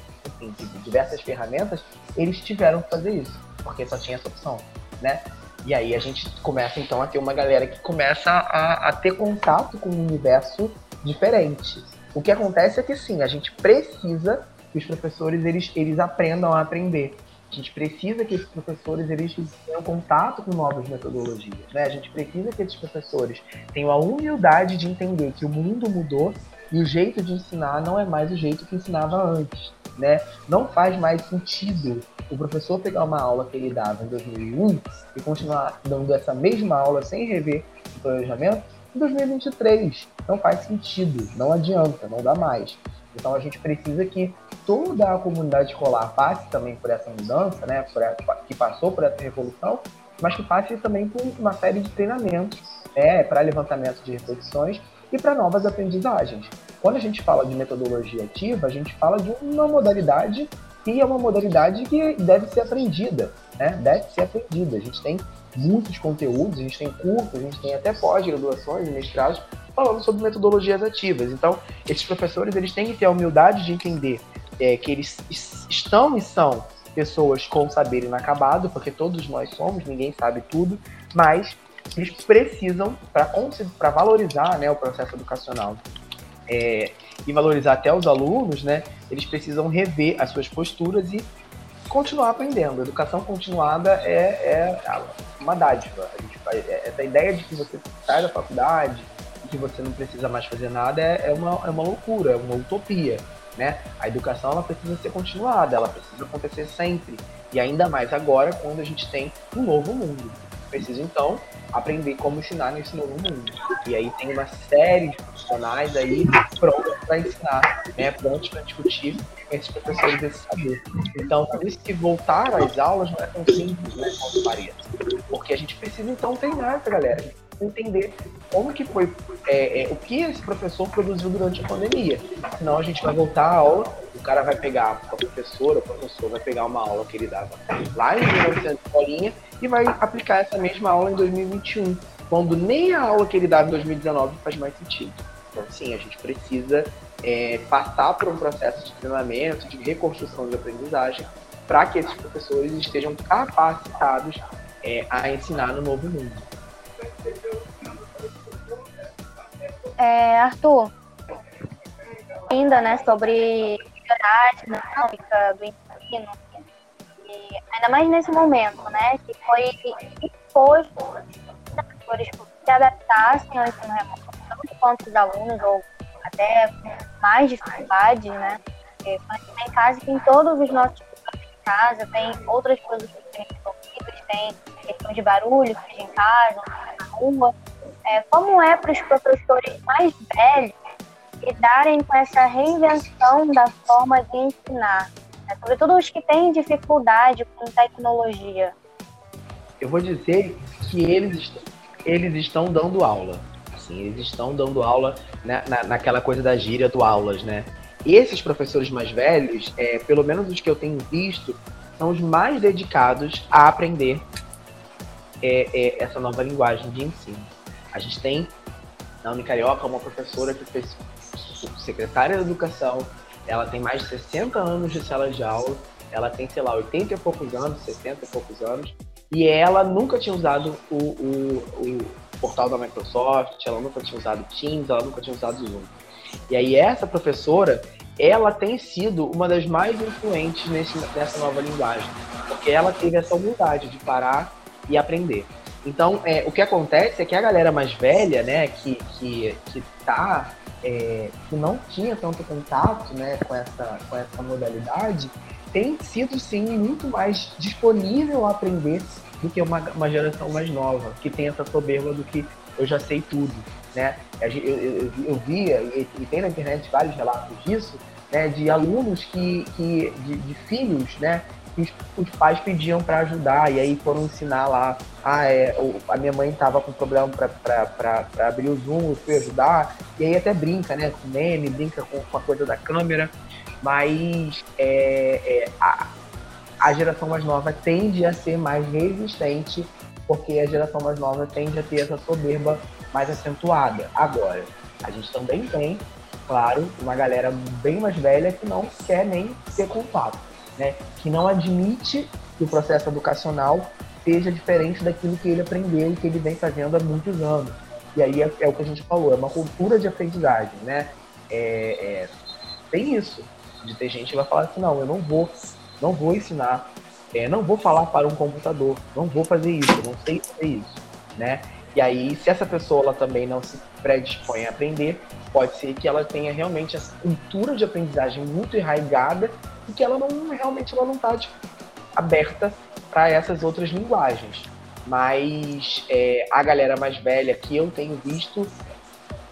enfim, de diversas ferramentas, eles tiveram que fazer isso, porque só tinha essa opção, né? E aí a gente começa então a ter uma galera que começa a, a ter contato com um universo diferente. O que acontece é que sim, a gente precisa que os professores eles, eles aprendam a aprender. A gente precisa que esses professores eles tenham contato com novas metodologias. Né? A gente precisa que esses professores tenham a humildade de entender que o mundo mudou e o jeito de ensinar não é mais o jeito que ensinava antes. Né? Não faz mais sentido o professor pegar uma aula que ele dava em 2001 e continuar dando essa mesma aula sem rever o planejamento em 2023. Não faz sentido, não adianta, não dá mais. Então a gente precisa que toda a comunidade escolar passe também por essa mudança, né, essa, que passou por essa revolução, mas que passe também por uma série de treinamentos né, para levantamento de reflexões e para novas aprendizagens. Quando a gente fala de metodologia ativa, a gente fala de uma modalidade que é uma modalidade que deve ser aprendida, né? Deve ser aprendida. A gente tem muitos conteúdos, a gente tem cursos, a gente tem até pós-graduações mestrados falando sobre metodologias ativas. Então, esses professores eles têm que ter a humildade de entender é, que eles estão e são pessoas com saber inacabado, porque todos nós somos, ninguém sabe tudo, mas eles precisam, para valorizar né, o processo educacional é, e valorizar até os alunos, né, eles precisam rever as suas posturas e continuar aprendendo. Educação continuada é, é uma dádiva. Faz, é, essa ideia de que você sai da faculdade que você não precisa mais fazer nada é, é, uma, é uma loucura, é uma utopia. Né? A educação ela precisa ser continuada, ela precisa acontecer sempre. E ainda mais agora, quando a gente tem um novo mundo. Precisa, então, aprender como ensinar nesse novo mundo. E aí tem uma série de profissionais aí prontos para ensinar, né, prontos para discutir com esses professores desse saber. Então, por isso que voltar às aulas não é tão simples, né, como parece. Porque a gente precisa, então, treinar essa galera entender como que foi, é, é, o que esse professor produziu durante a pandemia. Senão a gente vai voltar à aula, o cara vai pegar, a professora, o professor vai pegar uma aula que ele dava lá em 1900 bolinha e vai aplicar essa mesma aula em 2021, quando nem a aula que ele dava em 2019 faz mais sentido. Então, sim, a gente precisa é, passar por um processo de treinamento, de reconstrução de aprendizagem, para que esses professores estejam capacitados é, a ensinar no novo mundo. É, Arthur, ainda né, sobre a dinâmica do ensino, e ainda mais nesse momento, né, que foi imposto os professores se adaptassem ao ensino remoto, tanto quanto os alunos, ou até mais dificuldades, né, porque quando a gente em casa, tem todos os nossos em casa, tem outras coisas que têm resolvidas, tem questão de barulho, seja em casa, rua, é, como é para os professores mais velhos lidarem com essa reinvenção da forma de ensinar, né? sobretudo os que têm dificuldade com tecnologia? Eu vou dizer que eles, eles estão dando aula. Assim, eles estão dando aula né, na, naquela coisa da gíria do aulas, né? Esses professores mais velhos, é, pelo menos os que eu tenho visto, são os mais dedicados a aprender é, é, essa nova linguagem de ensino. A gente tem na Unicarioca uma professora que fez secretária de educação, ela tem mais de 60 anos de sala de aula, ela tem, sei lá, 80 e poucos anos, 60 e poucos anos, e ela nunca tinha usado o, o, o portal da Microsoft, ela nunca tinha usado Teams, ela nunca tinha usado Zoom. E aí essa professora, ela tem sido uma das mais influentes nesse, nessa nova linguagem, porque ela teve essa humildade de parar e aprender. Então, é, o que acontece é que a galera mais velha, né, que, que, que tá, é, que não tinha tanto contato, né, com essa, com essa modalidade, tem sido, sim, muito mais disponível a aprender do que uma, uma geração mais nova, que tem essa soberba do que eu já sei tudo, né? Eu, eu, eu, eu vi, e tem na internet vários relatos disso, né, de alunos que, que de, de filhos, né, que os pais pediam para ajudar e aí foram ensinar lá. Ah, é, a minha mãe estava com problema para abrir o Zoom, eu fui ajudar. E aí até brinca, né? Com meme, brinca com, com a coisa da câmera. Mas é, é, a, a geração mais nova tende a ser mais resistente, porque a geração mais nova tende a ter essa soberba mais acentuada. Agora, a gente também tem, claro, uma galera bem mais velha que não quer nem ter contato né, que não admite que o processo educacional seja diferente daquilo que ele aprendeu e que ele vem fazendo há muitos anos. E aí é, é o que a gente falou, é uma cultura de aprendizagem, né? É, é, tem isso, de ter gente que vai falar assim, não, eu não vou, não vou ensinar, é, não vou falar para um computador, não vou fazer isso, não sei fazer isso, né? E aí, se essa pessoa ela também não se predispõe a aprender, pode ser que ela tenha realmente essa cultura de aprendizagem muito enraigada e que ela não realmente ela não está tipo, aberta para essas outras linguagens. Mas é, a galera mais velha que eu tenho visto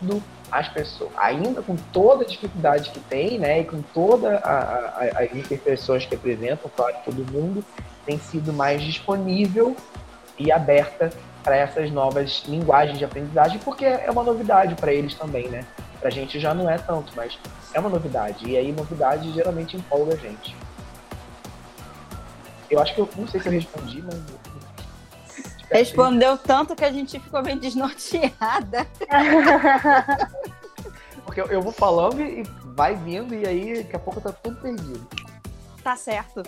do, as pessoas, ainda com toda a dificuldade que tem, né, e com todas as imperfeições que apresentam, claro, todo mundo tem sido mais disponível e aberta para essas novas linguagens de aprendizagem, porque é uma novidade para eles também, né? Para a gente já não é tanto, mas é uma novidade. E aí, novidade geralmente empolga a gente. Eu acho que eu não sei se eu respondi, mas. Respondeu tanto que a gente ficou bem desnorteada. Porque eu, eu vou falando e vai vindo, e aí daqui a pouco tá tudo perdido. Tá certo.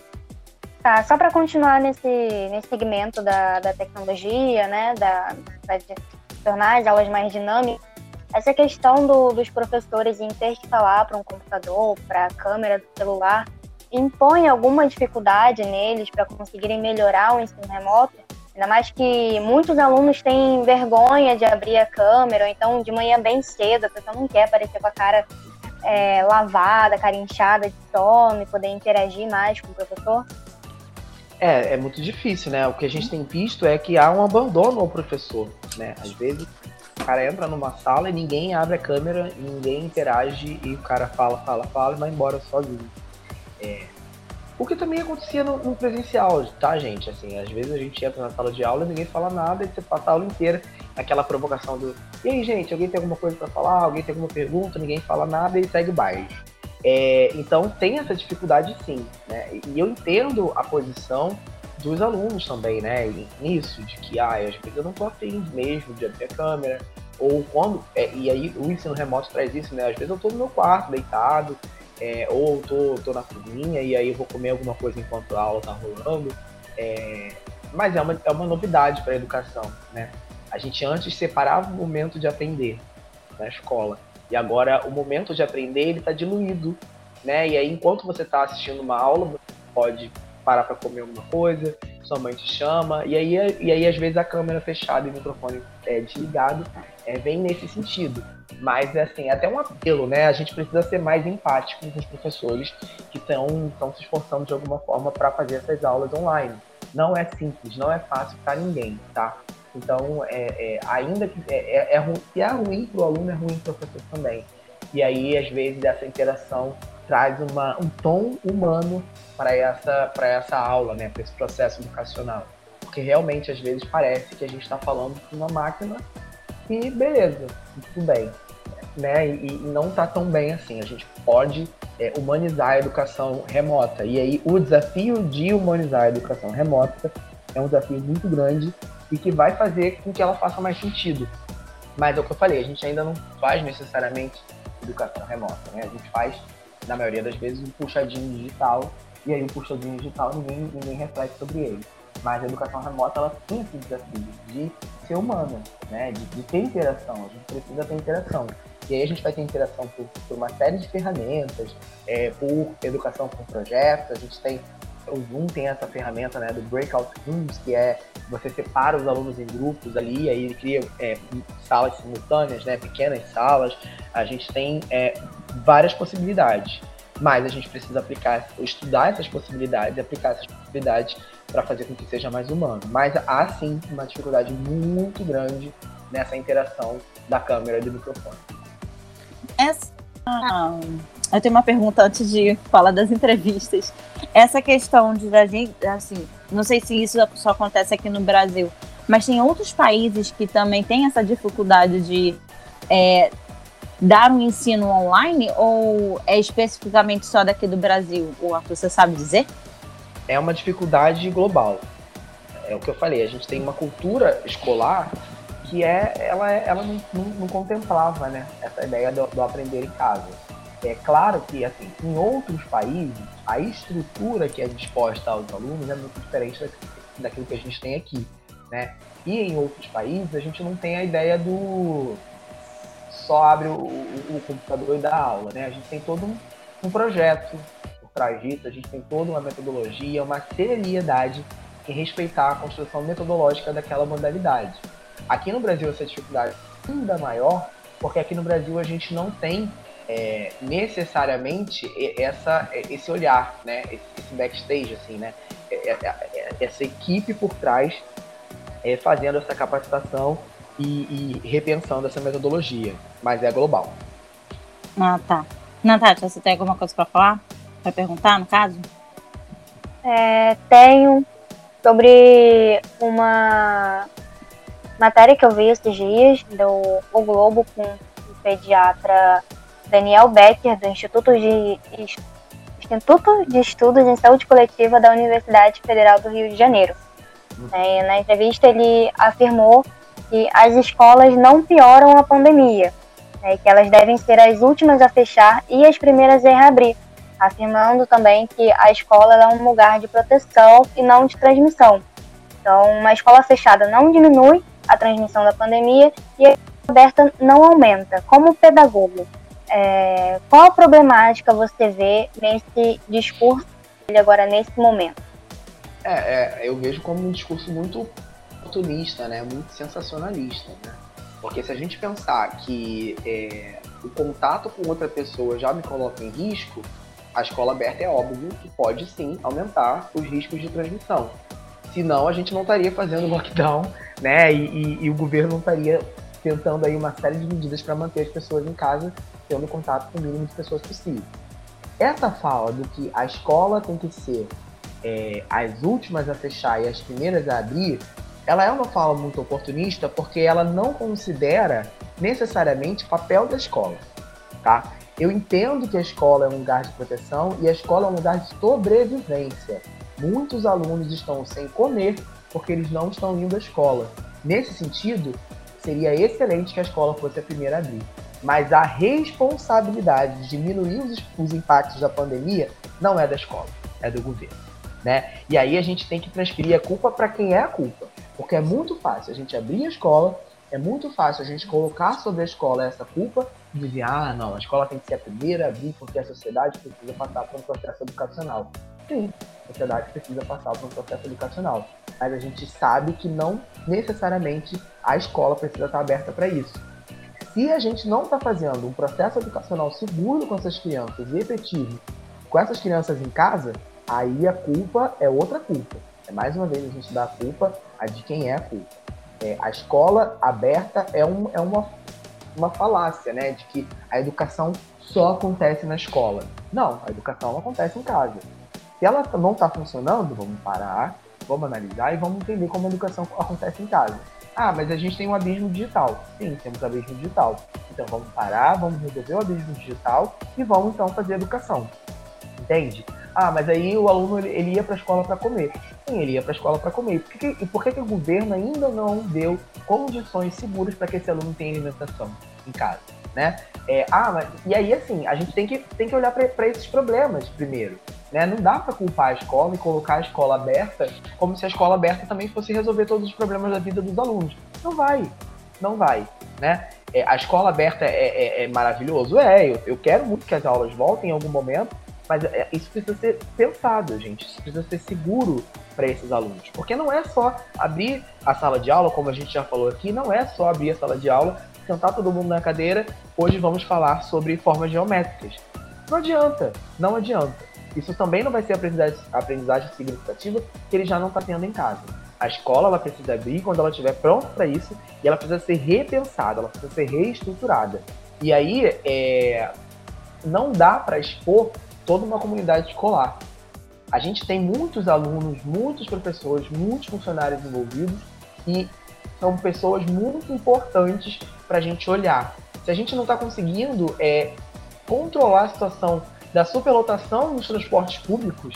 Tá, só para continuar nesse, nesse segmento da, da tecnologia, né, da, da tornar as aulas mais dinâmicas, essa questão do, dos professores em ter que falar para um computador, para a câmera do celular, impõe alguma dificuldade neles para conseguirem melhorar o ensino remoto? Ainda mais que muitos alunos têm vergonha de abrir a câmera, ou então de manhã bem cedo, a pessoa não quer aparecer com a cara é, lavada, cara inchada de sono e poder interagir mais com o professor. É, é muito difícil, né? O que a gente tem visto é que há um abandono ao professor, né? Às vezes cara entra numa sala e ninguém abre a câmera, ninguém interage e o cara fala, fala, fala e vai embora sozinho. É. O que também acontecia no, no, presencial, tá, gente? Assim, às vezes a gente entra na sala de aula e ninguém fala nada e você passa a aula inteira naquela provocação do e aí, gente, alguém tem alguma coisa para falar? Alguém tem alguma pergunta? Ninguém fala nada e segue o. É, então tem essa dificuldade sim, né? E eu entendo a posição dos alunos também, né? Nisso, de que ah, às vezes eu não tô afim mesmo de abrir a câmera, ou quando. É, e aí o ensino remoto traz isso, né? Às vezes eu tô no meu quarto, deitado, é, ou tô, tô na cozinha e aí eu vou comer alguma coisa enquanto a aula tá rolando. É, mas é uma, é uma novidade para a educação, né? A gente antes separava o momento de aprender na escola e agora o momento de aprender ele está diluído, né? E aí enquanto você está assistindo uma aula, você pode parar para comer alguma coisa, sua mãe te chama, e aí, e aí às vezes a câmera fechada e o microfone é, desligado é, vem nesse sentido. Mas assim, é até um apelo, né? A gente precisa ser mais empático com os professores que estão se esforçando de alguma forma para fazer essas aulas online. Não é simples, não é fácil para ninguém, tá? Então, é, é ainda que é, é, é, se é ruim para o aluno, é ruim para o professor também. E aí, às vezes, essa interação traz uma, um tom humano para essa, essa aula, né, para esse processo educacional. Porque realmente, às vezes, parece que a gente está falando com uma máquina e beleza, tudo bem. Né? E, e não está tão bem assim. A gente pode é, humanizar a educação remota. E aí, o desafio de humanizar a educação remota é um desafio muito grande e que vai fazer com que ela faça mais sentido. Mas é o que eu falei, a gente ainda não faz necessariamente educação remota, né? A gente faz, na maioria das vezes, um puxadinho digital, e aí o puxadinho digital ninguém, ninguém reflete sobre ele. Mas a educação remota, ela tem esse desafio de ser humana, né? De, de ter interação, a gente precisa ter interação. E aí a gente vai ter interação por, por uma série de ferramentas, é, por educação com projetos, a gente tem o Zoom tem essa ferramenta né, do Breakout Rooms, que é você separa os alunos em grupos ali, aí ele cria é, salas simultâneas, né, pequenas salas. A gente tem é, várias possibilidades, mas a gente precisa aplicar, estudar essas possibilidades aplicar essas possibilidades para fazer com que seja mais humano. Mas há sim uma dificuldade muito grande nessa interação da câmera e do microfone. Eu tenho uma pergunta antes de falar das entrevistas. Essa questão de a gente, assim, não sei se isso só acontece aqui no Brasil, mas tem outros países que também têm essa dificuldade de é, dar um ensino online ou é especificamente só daqui do Brasil? O Arthur, você sabe dizer? É uma dificuldade global. É o que eu falei, a gente tem uma cultura escolar que é, ela, ela não, não, não contemplava né, essa ideia do, do aprender em casa é claro que, assim, em outros países, a estrutura que é disposta aos alunos é muito diferente daquilo que a gente tem aqui, né? E em outros países, a gente não tem a ideia do só abre o, o computador e dá aula, né? A gente tem todo um, um projeto por trás disso, a gente tem toda uma metodologia, uma seriedade em respeitar a construção metodológica daquela modalidade. Aqui no Brasil, essa dificuldade é ainda maior, porque aqui no Brasil a gente não tem é, necessariamente essa, esse olhar, né? Esse backstage, assim, né? É, é, é, essa equipe por trás é, fazendo essa capacitação e, e, repensando essa metodologia, mas é global. Ah, tá. Natália, você tem alguma coisa para falar? Para perguntar, no caso? É, tenho sobre uma matéria que eu vi esses dias do O Globo com o pediatra Daniel Becker, do Instituto de, Instituto de Estudos em Saúde Coletiva da Universidade Federal do Rio de Janeiro. É, na entrevista, ele afirmou que as escolas não pioram a pandemia, né, que elas devem ser as últimas a fechar e as primeiras a reabrir, afirmando também que a escola é um lugar de proteção e não de transmissão. Então, uma escola fechada não diminui a transmissão da pandemia e a aberta não aumenta. Como pedagogo, é, qual a problemática você vê nesse discurso dele agora, nesse momento? É, é, eu vejo como um discurso muito oportunista, né? muito sensacionalista. Né? Porque se a gente pensar que é, o contato com outra pessoa já me coloca em risco, a escola aberta é óbvio que pode sim aumentar os riscos de transmissão. Senão a gente não estaria fazendo lockdown, né? E, e, e o governo não estaria tentando aí uma série de medidas para manter as pessoas em casa tendo contato com o mínimo de pessoas possível. Essa fala do que a escola tem que ser é, as últimas a fechar e as primeiras a abrir, ela é uma fala muito oportunista porque ela não considera necessariamente o papel da escola, tá? Eu entendo que a escola é um lugar de proteção e a escola é um lugar de sobrevivência. Muitos alunos estão sem comer porque eles não estão indo à escola. Nesse sentido, seria excelente que a escola fosse a primeira a abrir. Mas a responsabilidade de diminuir os, os impactos da pandemia não é da escola, é do governo. Né? E aí a gente tem que transferir a culpa para quem é a culpa. Porque é muito fácil a gente abrir a escola, é muito fácil a gente colocar sobre a escola essa culpa e dizer, ah, não, a escola tem que ser a primeira a abrir porque a sociedade precisa passar por um processo educacional. Sim, sociedade precisa passar por um processo educacional. Mas a gente sabe que não necessariamente a escola precisa estar aberta para isso se a gente não está fazendo um processo educacional seguro com essas crianças e efetivo com essas crianças em casa, aí a culpa é outra culpa. É mais uma vez a gente dá a culpa a de quem é a culpa. é, a escola aberta é, um, é uma, uma falácia, né? De que a educação só acontece na escola. Não, a educação acontece em casa. Se ela não está funcionando, vamos parar, vamos analisar e vamos entender como a educação acontece em casa. Ah, mas a gente tem um abismo digital. Sim, temos abismo digital. Então vamos parar, vamos resolver o abismo digital e vamos então fazer educação. Entende? Ah, mas aí o aluno ele, ia para a escola para comer. Sim, ele ia para a escola para comer. Por que, e por que, que o governo ainda não deu condições seguras para que esse aluno tenha alimentação em casa? Né? É, ah, mas, e aí assim, a gente tem que, tem que olhar para esses problemas primeiro. Né? Não dá para culpar a escola e colocar a escola aberta como se a escola aberta também fosse resolver todos os problemas da vida dos alunos. Não vai, não vai. Né? É, a escola aberta é, é, é maravilhoso? É, eu, eu, quero muito que as aulas voltem em algum momento, mas é, isso precisa ser pensado, gente. Isso precisa ser seguro para esses alunos. Porque não é só abrir a sala de aula, como a gente já falou aqui, não é só abrir a sala de aula, sentar todo mundo na cadeira. Hoje vamos falar sobre formas geométricas. Não adianta, não adianta. Isso também não vai ser aprendizagem, aprendizagem significativa que ele já não está tendo em casa. A escola ela precisa abrir quando ela estiver pronta para isso e ela precisa ser repensada, ela precisa ser reestruturada. E aí é, não dá para expor toda uma comunidade escolar. A gente tem muitos alunos, muitos professores, muitos funcionários envolvidos e são pessoas muito importantes para a gente olhar. Se a gente não está conseguindo é, controlar a situação da superlotação nos transportes públicos,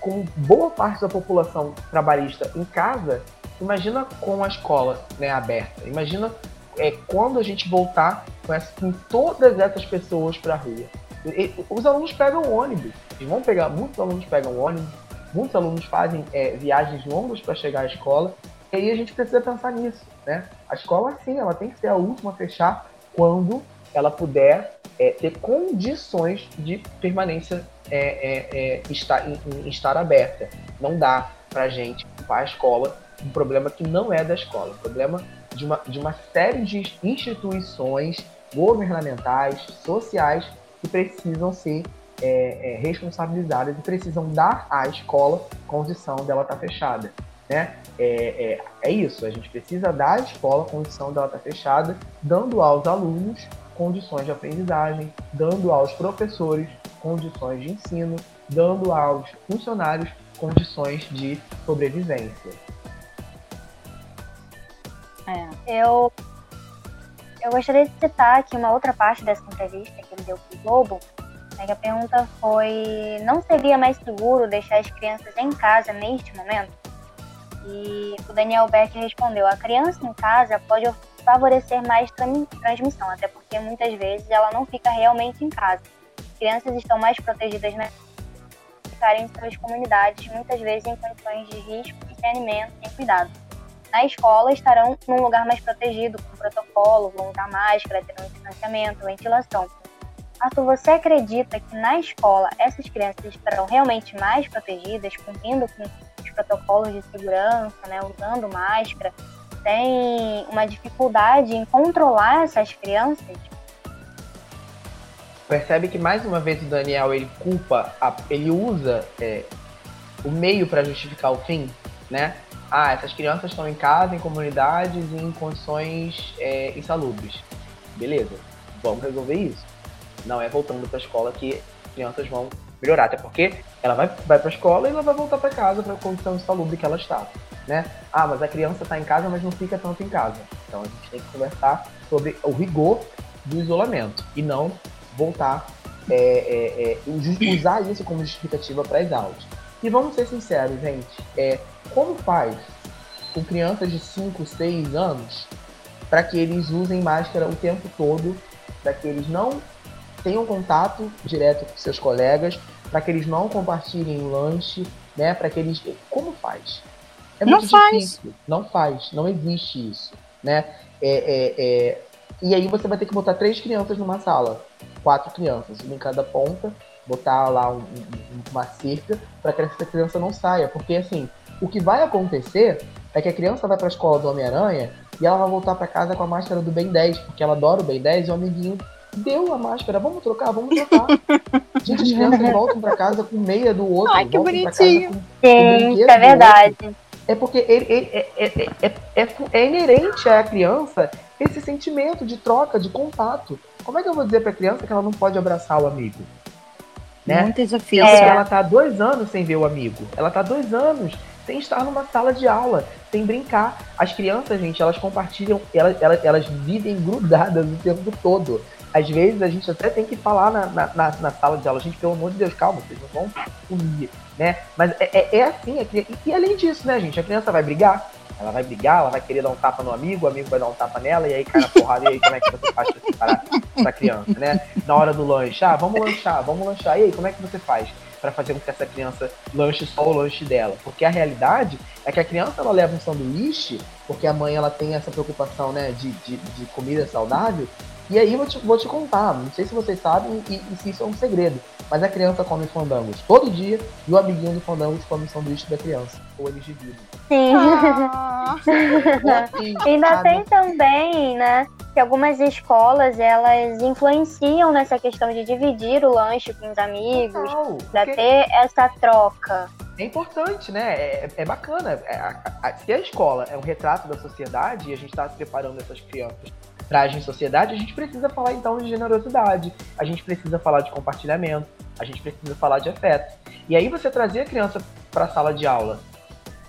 com boa parte da população trabalhista em casa, imagina com a escola né, aberta. Imagina é, quando a gente voltar com, essa, com todas essas pessoas para a rua. E, os alunos pegam ônibus, eles vão pegar, muitos alunos pegam ônibus, muitos alunos fazem é, viagens longas para chegar à escola, e aí a gente precisa pensar nisso. Né? A escola, sim, ela tem que ser a última a fechar quando ela puder é, ter condições de permanência é, é, é estar, em, em, estar aberta. Não dá para a gente para a escola um problema que não é da escola, um problema de uma, de uma série de instituições governamentais, sociais, que precisam ser é, é, responsabilizadas e precisam dar à escola condição dela estar tá fechada. Né? É, é, é, isso, a gente precisa dar à escola condição dela estar fechada, dando aos alunos condições de aprendizagem, dando aos professores condições de ensino, dando aos funcionários condições de sobrevivência. É. Eu, eu gostaria de citar aqui uma outra parte dessa entrevista que ele deu para o Globo. Né, a pergunta foi: não seria mais seguro deixar as crianças em casa neste momento? E o Daniel Beck respondeu: a criança em casa pode favorecer mais transmissão, até porque muitas vezes ela não fica realmente em casa. Crianças estão mais protegidas na ficarem em suas comunidades, muitas vezes em condições de risco e sem sem cuidado. Na escola estarão num lugar mais protegido, com protocolo, vão usar máscara, terão distanciamento, ventilação. Arthur, você acredita que na escola essas crianças estarão realmente mais protegidas, cumprindo com protocolos de segurança, né, usando máscara, tem uma dificuldade em controlar essas crianças? Percebe que mais uma vez o Daniel ele culpa, a, ele usa é, o meio para justificar o fim, né? Ah, essas crianças estão em casa, em comunidades, em condições é, insalubres. Beleza, vamos resolver isso. Não é voltando para a escola que crianças vão melhorar, até porque ela vai, vai para a escola e ela vai voltar para casa para a condição insalubre que ela está né? Ah, mas a criança está em casa, mas não fica tanto em casa. Então a gente tem que conversar sobre o rigor do isolamento e não voltar é, é, é, usar isso como justificativa para as aulas. E vamos ser sinceros, gente, é, como faz com crianças de 5, 6 anos para que eles usem máscara o tempo todo, para que eles não tenham contato direto com seus colegas, para que eles não compartilhem lanche, né? Para que eles. Como faz? É muito não difícil. Faz. Não faz, não existe isso, né? É, é, é... E aí você vai ter que botar três crianças numa sala, quatro crianças, uma em cada ponta, botar lá um, um, uma cerca para que essa criança não saia, porque assim, o que vai acontecer é que a criança vai para a escola do Homem-Aranha e ela vai voltar para casa com a máscara do Ben 10, porque ela adora o Ben 10 e o amiguinho deu a máscara, vamos trocar, vamos trocar. Gente, as crianças voltam para casa com meia do outro. Ai, que bonitinho. Com, Sim, com é verdade. É porque ele, ele é, é, é, é, inerente à criança esse sentimento de troca, de contato. Como é que eu vou dizer para a criança que ela não pode abraçar o amigo? Né? Muito difícil. Ela tá dois anos sem ver o amigo. Ela tá dois anos sem estar numa sala de aula, sem brincar. As crianças, gente, elas compartilham, elas, elas, elas vivem grudadas o tempo todo. Às vezes a gente até tem que falar na, na, na, sala de aula, gente, pelo amor de Deus, calma, vocês não vão comigo, né? Mas é, é, é assim, é, e, e além disso, né, gente, a criança vai brigar, ela vai brigar, ela vai querer dar um tapa no amigo, o amigo vai dar um tapa nela, e aí cai na porrada, e aí como é que você faz pra separar essa criança, né? Na hora do lanche, ah, vamos lanchar, vamos lanchar, e aí, como é que você faz? para fazer com que essa criança lanche só o lanche dela. Porque a realidade é que a criança ela leva um sanduíche, porque a mãe ela tem essa preocupação né, de, de, de comida saudável. E aí vou te, vou te contar, não sei se vocês sabem e, e se isso é um segredo, mas a criança come fandangos todo dia e o amiguinho do fandangos come sanduíche da criança, ou eles dividem. Sim. Ah. Ainda tem também, né, que algumas escolas elas influenciam nessa questão de dividir o lanche com os amigos, para ter essa troca. É importante, né? É, é bacana. É, a, a, se a escola é um retrato da sociedade e a gente está preparando essas crianças para agir em sociedade, a gente precisa falar então de generosidade, a gente precisa falar de compartilhamento, a gente precisa falar de afeto. E aí você trazer a criança para a sala de aula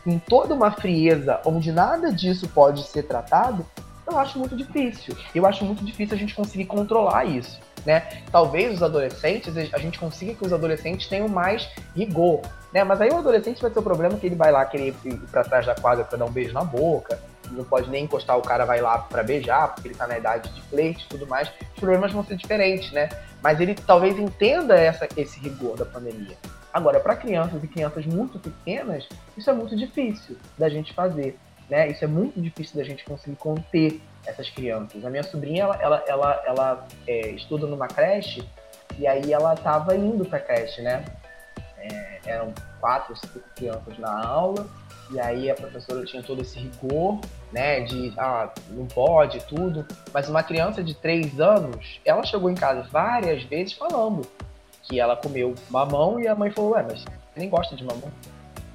em toda uma frieza onde nada disso pode ser tratado, eu acho muito difícil. Eu acho muito difícil a gente conseguir controlar isso. Né? Talvez os adolescentes, a gente consiga que os adolescentes tenham mais rigor, né? Mas aí o adolescente vai ter o problema que ele vai lá querer ir para trás da quadra para dar um beijo na boca, não pode nem encostar, o cara vai lá para beijar, porque ele tá na idade de flerte e tudo mais. Os problemas vão ser diferentes, né? Mas ele talvez entenda essa, esse rigor da pandemia. Agora, para crianças e crianças muito pequenas, isso é muito difícil da gente fazer né? Isso é muito difícil da gente conseguir conter essas crianças. A minha sobrinha, ela, ela, ela, ela é, estuda numa creche e aí ela estava indo para a creche, né? É, eram quatro, cinco crianças na aula e aí a professora tinha todo esse rigor, né? De ah, não pode tudo. Mas uma criança de três anos, ela chegou em casa várias vezes falando que ela comeu mamão e a mãe falou, ué, mas você nem gosta de mamão?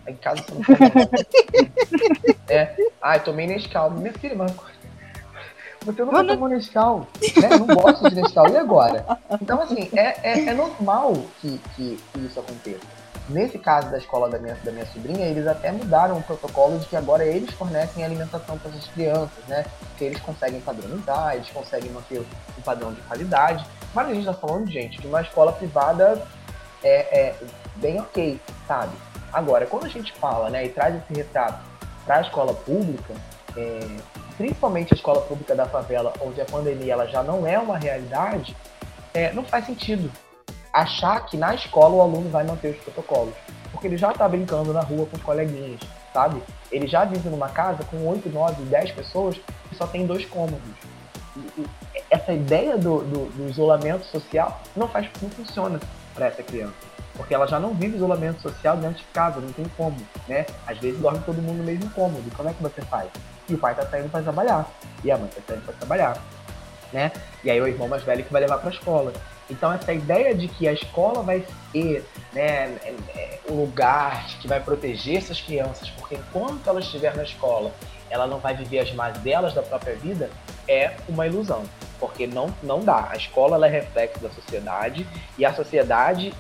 Em casa você não come É. Ai, tomei Nescau. Minha filha, mas você nunca tomou Nescau, né? Não gosta de Nescau. E agora? Então, assim, é, é, é normal que, que, que, isso aconteça. Nesse caso da escola da minha, da minha sobrinha, eles até mudaram o protocolo de que agora eles fornecem alimentação para as crianças, né? Que eles conseguem padronizar, eles conseguem manter um padrão de qualidade. Mas a gente está falando, gente, de uma escola privada é, é bem ok, sabe? Agora, quando a gente fala né, e traz esse retrato para a escola pública, é, principalmente a escola pública da favela, onde a pandemia ela já não é uma realidade, é, não faz sentido achar que na escola o aluno vai manter os protocolos. Porque ele já está brincando na rua com os coleguinhas, sabe? Ele já vive numa casa com 8, 9, 10 pessoas e só tem dois cômodos. E, e essa ideia do, do, do isolamento social não, faz, não funciona para essa criança porque ela já não vive isolamento social dentro de casa, não tem como, né? Às vezes dorme todo mundo no mesmo cômodo, como é que você faz? E o pai tá saindo para trabalhar, e a mãe tá saindo para trabalhar, né? E aí o irmão mais velho que vai levar para a escola. Então essa ideia de que a escola vai ser né, é, é, um lugar que vai proteger essas crianças, porque enquanto ela estiver na escola, ela não vai viver as mazelas da própria vida, é uma ilusão. Porque não, não dá. A escola ela é reflexo da sociedade e a sociedade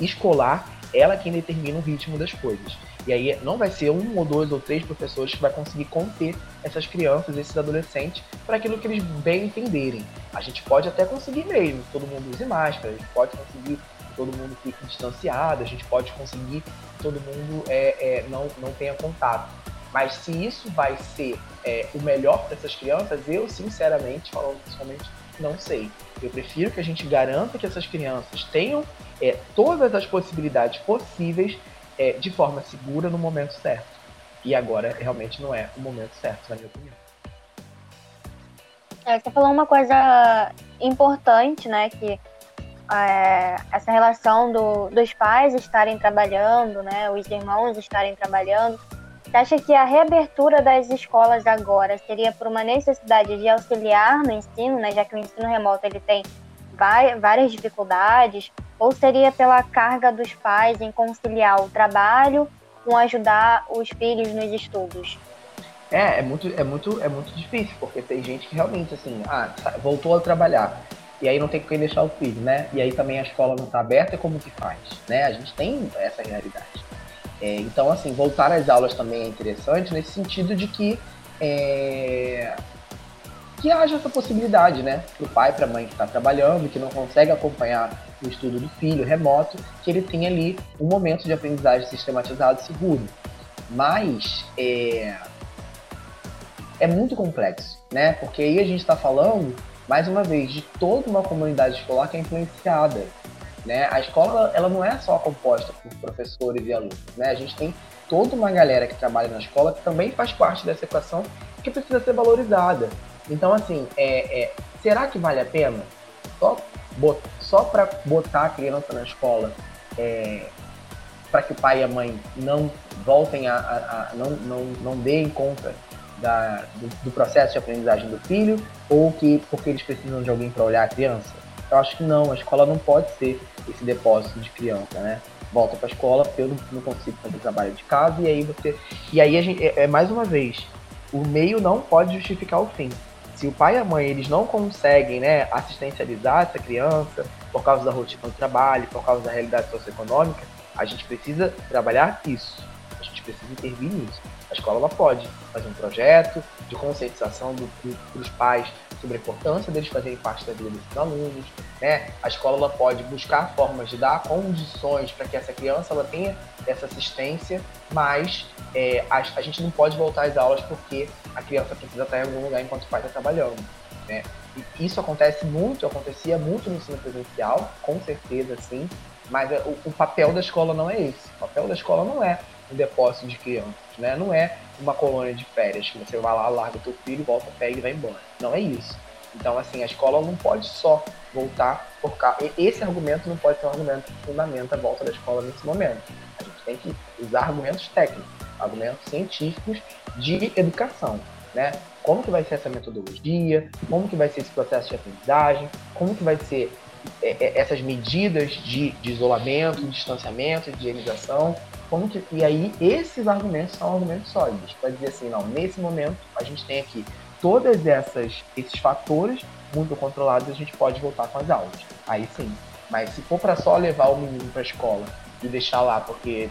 escolar, ela quem determina o ritmo das coisas. E aí não vai ser um ou dois ou três professores que vai conseguir conter essas crianças, esses adolescentes, para aquilo que eles bem entenderem. A gente pode até conseguir mesmo, todo mundo use máscara, a gente pode conseguir que todo mundo fique distanciado, a gente pode conseguir que todo mundo é, é, não, não tenha contato. Mas se isso vai ser é, o melhor para essas crianças, eu sinceramente, falando pessoalmente, não sei. Eu prefiro que a gente garanta que essas crianças tenham é, todas as possibilidades possíveis é, de forma segura no momento certo. E agora realmente não é o momento certo, na minha opinião. É, você falou uma coisa importante, né? Que é, essa relação do, dos pais estarem trabalhando, né? Os irmãos estarem trabalhando. Você acha que a reabertura das escolas agora seria por uma necessidade de auxiliar no ensino, né? Já que o ensino remoto ele tem várias dificuldades, ou seria pela carga dos pais em conciliar o trabalho com ajudar os filhos nos estudos? É, é muito, é muito, é muito difícil, porque tem gente que realmente, assim, ah, voltou a trabalhar, e aí não tem quem deixar o filho, né? E aí também a escola não está aberta, como que faz? Né? A gente tem essa realidade. É, então, assim, voltar às aulas também é interessante nesse sentido de que é, que haja essa possibilidade, né? Para o pai, para a mãe que está trabalhando, que não consegue acompanhar o estudo do filho remoto, que ele tenha ali um momento de aprendizagem sistematizado seguro. Mas é, é muito complexo, né? Porque aí a gente está falando, mais uma vez, de toda uma comunidade escolar que é influenciada. Né? A escola ela não é só composta por professores e alunos. Né? A gente tem toda uma galera que trabalha na escola que também faz parte dessa equação que precisa ser valorizada. Então, assim, é, é será que vale a pena só, só para botar a criança na escola é, para que o pai e a mãe não voltem a, a, a não, não, não deem conta da, do, do, processo de aprendizagem do filho ou que porque eles precisam de alguém para olhar a criança? Eu acho que não, a escola não pode ser esse depósito de criança, né? Volta para a escola eu não, consigo fazer trabalho de casa e aí você e aí a gente é, é mais uma vez o meio não pode justificar o fim. Se o pai e a mãe eles não conseguem, né, assistencializar essa criança por causa da rotina do trabalho, por causa da realidade socioeconômica, a gente precisa trabalhar isso. A gente precisa intervir nisso. A escola ela pode fazer um projeto de conscientização do, do, dos pais sobre a importância deles fazerem parte da vida desses alunos. Né? A escola ela pode buscar formas de dar condições para que essa criança ela tenha essa assistência, mas é, a, a, gente não pode voltar às aulas porque a criança precisa estar em algum lugar enquanto o pai está trabalhando. Né? E isso acontece muito, acontecia muito no ensino presencial, com certeza, sim, mas é, o, o papel da escola não é esse. O papel da escola não é um depósito de crianças, né? Não é uma colônia de férias que você vai lá, larga o teu filho, volta, pega e vai embora. Não é isso. Então, assim, a escola não pode só voltar por cá. Esse argumento não pode ser um argumento que fundamenta a volta da escola nesse momento. A gente tem que usar argumentos técnicos, argumentos científicos de educação, né? Como que vai ser essa metodologia, como que vai ser esse processo de aprendizagem, como que vai ser é, é, essas medidas de, de isolamento, de distanciamento, de higienização, como que, e aí esses argumentos são argumentos sólidos para dizer assim, não, nesse momento a gente tem aqui todas essas esses fatores muito controlados, a gente pode voltar com as aulas. Aí sim. Mas se for para só levar o menino para a escola e deixar lá porque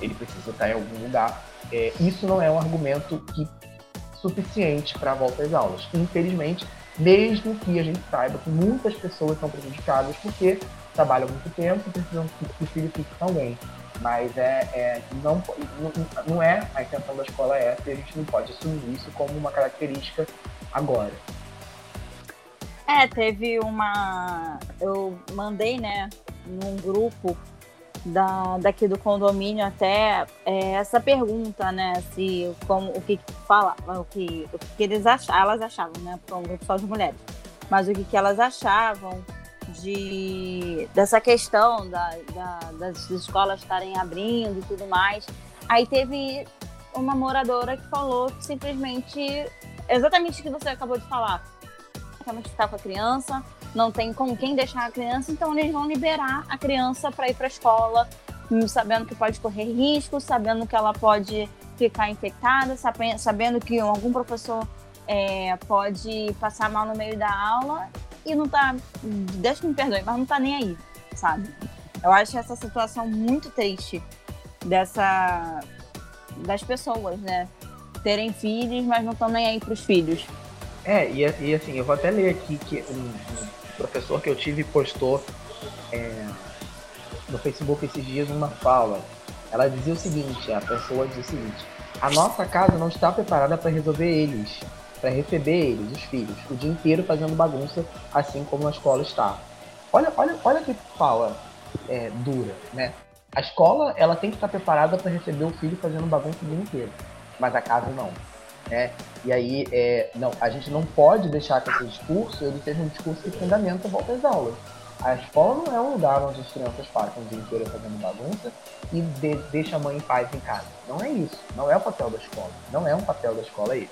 ele precisa estar em algum lugar, é, isso não é um argumento que suficiente para a volta às aulas. Infelizmente, mesmo que a gente saiba que muitas pessoas são prejudicadas porque trabalham muito tempo e precisam que o filho fique com alguém. Mas é, é não, não é a intenção da escola é essa e a gente não pode assumir isso como uma característica agora. É, teve uma. Eu mandei, né, num grupo da, daqui do condomínio até é, essa pergunta, né? Se como o que fala, o que, o que eles achavam, elas achavam, né? Porque é um grupo só de mulheres. Mas o que, que elas achavam de dessa questão da, da, das escolas estarem abrindo e tudo mais. Aí teve uma moradora que falou simplesmente exatamente o que você acabou de falar. Realmente ficar com a criança, não tem com quem deixar a criança, então eles vão liberar a criança para ir para a escola, sabendo que pode correr risco, sabendo que ela pode ficar infectada, sabendo que algum professor é, pode passar mal no meio da aula e não tá. Deixa que me perdoe, mas não tá nem aí, sabe? Eu acho essa situação muito triste dessa. das pessoas, né? Terem filhos, mas não estão nem aí pros filhos. É, e, e, assim, eu vou até ler aqui que um, um professor que eu tive postou é, no Facebook esses dias uma fala. Ela dizia o seguinte, a pessoa dizia o seguinte, a nossa casa não está preparada para resolver eles para receber eles, os filhos, o dia inteiro fazendo bagunça, assim como a escola está. Olha, olha, olha que fala é, dura, né? A escola ela tem que estar preparada para receber o filho fazendo bagunça o dia inteiro, mas a casa não. Né? E aí, é, não, a gente não pode deixar que esse discurso ele seja um discurso que fundamenta a volta às aulas. A escola não é um lugar onde as crianças passam o dia inteiro fazendo bagunça e de, deixa a mãe em paz em casa. Não é isso. Não é o papel da escola. Não é um papel da escola esse.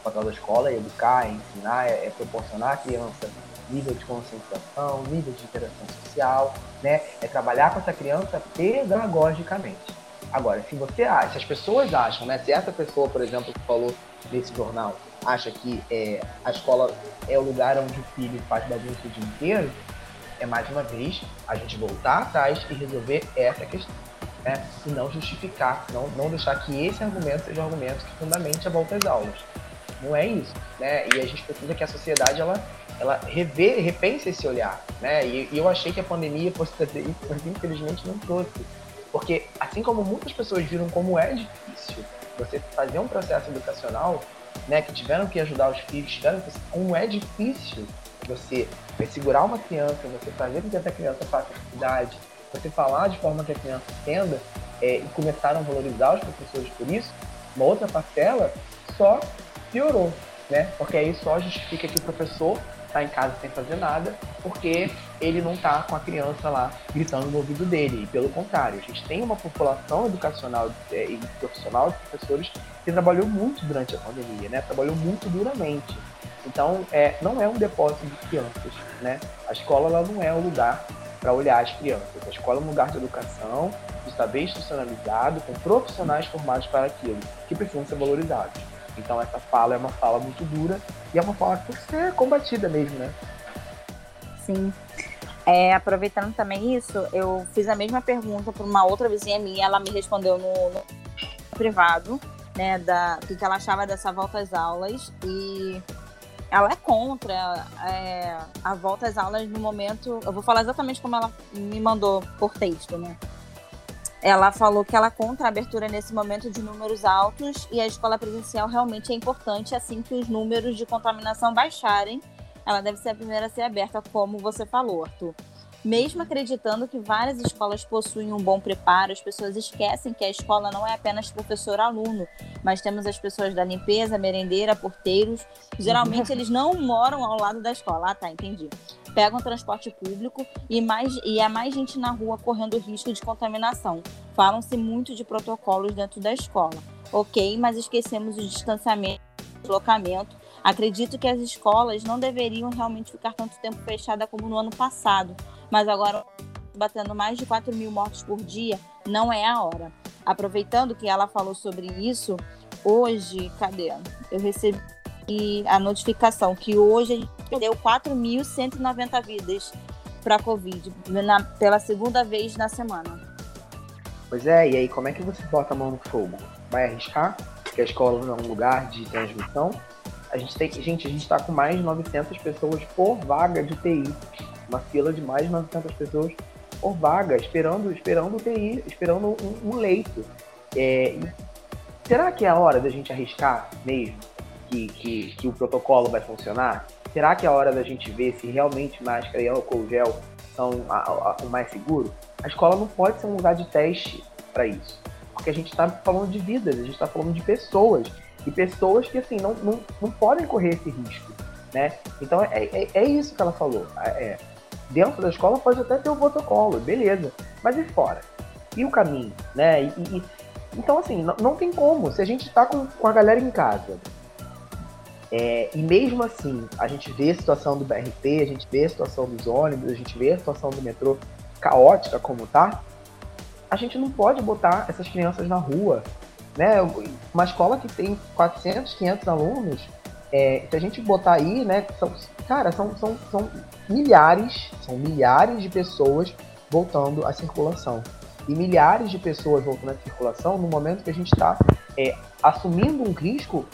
O papel da escola é educar, é ensinar, é, é proporcionar à criança nível de conscientização, nível de interação social, né? É trabalhar com essa criança pedagogicamente. Agora, se você acha, se as pessoas acham, né? Se essa pessoa, por exemplo, que falou nesse jornal, acha que é, a escola é o lugar onde o filho faz bagunça o dia inteiro, é mais uma vez a gente voltar atrás e resolver essa questão. Né? E não justificar, não, não deixar que esse argumento seja um argumento que fundamente a volta às aulas. Não é isso. Né? E a gente precisa que a sociedade ela, ela revê, repense esse olhar. Né? E, e eu achei que a pandemia fosse trazer isso, mas infelizmente não trouxe. Porque assim como muitas pessoas viram como é difícil você fazer um processo educacional, né, que tiveram que ajudar os filhos, tiveram que, como é difícil você segurar uma criança, você fazer com que essa criança faça atividade, você falar de forma que a criança entenda é, e começaram a valorizar os professores por isso, uma outra parcela só piorou, né? Porque aí só justifica que o professor está em casa sem fazer nada, porque ele não está com a criança lá gritando no ouvido dele. E pelo contrário, a gente tem uma população educacional é, e profissional de professores que trabalhou muito durante a pandemia, né? Trabalhou muito duramente. Então, é, não é um depósito de crianças, né? A escola ela não é o lugar para olhar as crianças. A escola é um lugar de educação, de estar bem institucionalizado, com profissionais formados para aquilo, que precisam ser valorizados. Então essa fala é uma fala muito dura e é uma fala que tem que ser combatida mesmo, né? Sim. É, aproveitando também isso, eu fiz a mesma pergunta para uma outra vizinha minha, ela me respondeu no, no privado, né, da o que ela achava dessa volta às aulas e ela é contra é, a volta às aulas no momento. Eu vou falar exatamente como ela me mandou por texto, né? Ela falou que ela contra a abertura nesse momento de números altos e a escola presencial realmente é importante assim que os números de contaminação baixarem. Ela deve ser a primeira a ser aberta, como você falou, Arthur. Mesmo acreditando que várias escolas possuem um bom preparo, as pessoas esquecem que a escola não é apenas professor-aluno, mas temos as pessoas da limpeza, merendeira, porteiros. Geralmente eles não moram ao lado da escola. Ah, tá, entendi. Pegam transporte público e, mais, e há mais gente na rua correndo risco de contaminação. Falam-se muito de protocolos dentro da escola. Ok, mas esquecemos o distanciamento, o deslocamento. Acredito que as escolas não deveriam realmente ficar tanto tempo fechadas como no ano passado, mas agora batendo mais de 4 mil mortos por dia, não é a hora. Aproveitando que ela falou sobre isso, hoje, cadê? Eu recebi a notificação que hoje a gente perdeu 4.190 vidas para a Covid, na, pela segunda vez na semana. Pois é, e aí como é que você bota a mão no fogo? Vai arriscar? Porque a escola não é um lugar de transmissão. A gente tem, gente, a gente está com mais de 900 pessoas por vaga de TI uma fila de mais de 900 pessoas por vaga, esperando, esperando TI, esperando um, um leito. É, será que é a hora da gente arriscar mesmo que, que, que, o protocolo vai funcionar? Será que é a hora da gente ver se realmente máscara e álcool gel são a, a, o mais seguro? A escola não pode ser um lugar de teste para isso. Porque a gente está falando de vidas, a gente está falando de pessoas. E pessoas que assim não, não, não podem correr esse risco. Né? Então é, é, é isso que ela falou. É, Dentro da escola pode até ter o protocolo, beleza. Mas e fora? E o caminho, né? E, e, então, assim, não, não, tem como. Se a gente está com, com a galera em casa, é, e mesmo assim a gente vê a situação do BRT, a gente vê a situação dos ônibus, a gente vê a situação do metrô caótica como tá, a gente não pode botar essas crianças na rua. Né? Uma escola que tem 400, 500 alunos, é, se a gente botar aí, né, são, cara, são, são, são milhares, são milhares de pessoas voltando à circulação. E milhares de pessoas voltando à circulação no momento que a gente está é, assumindo um risco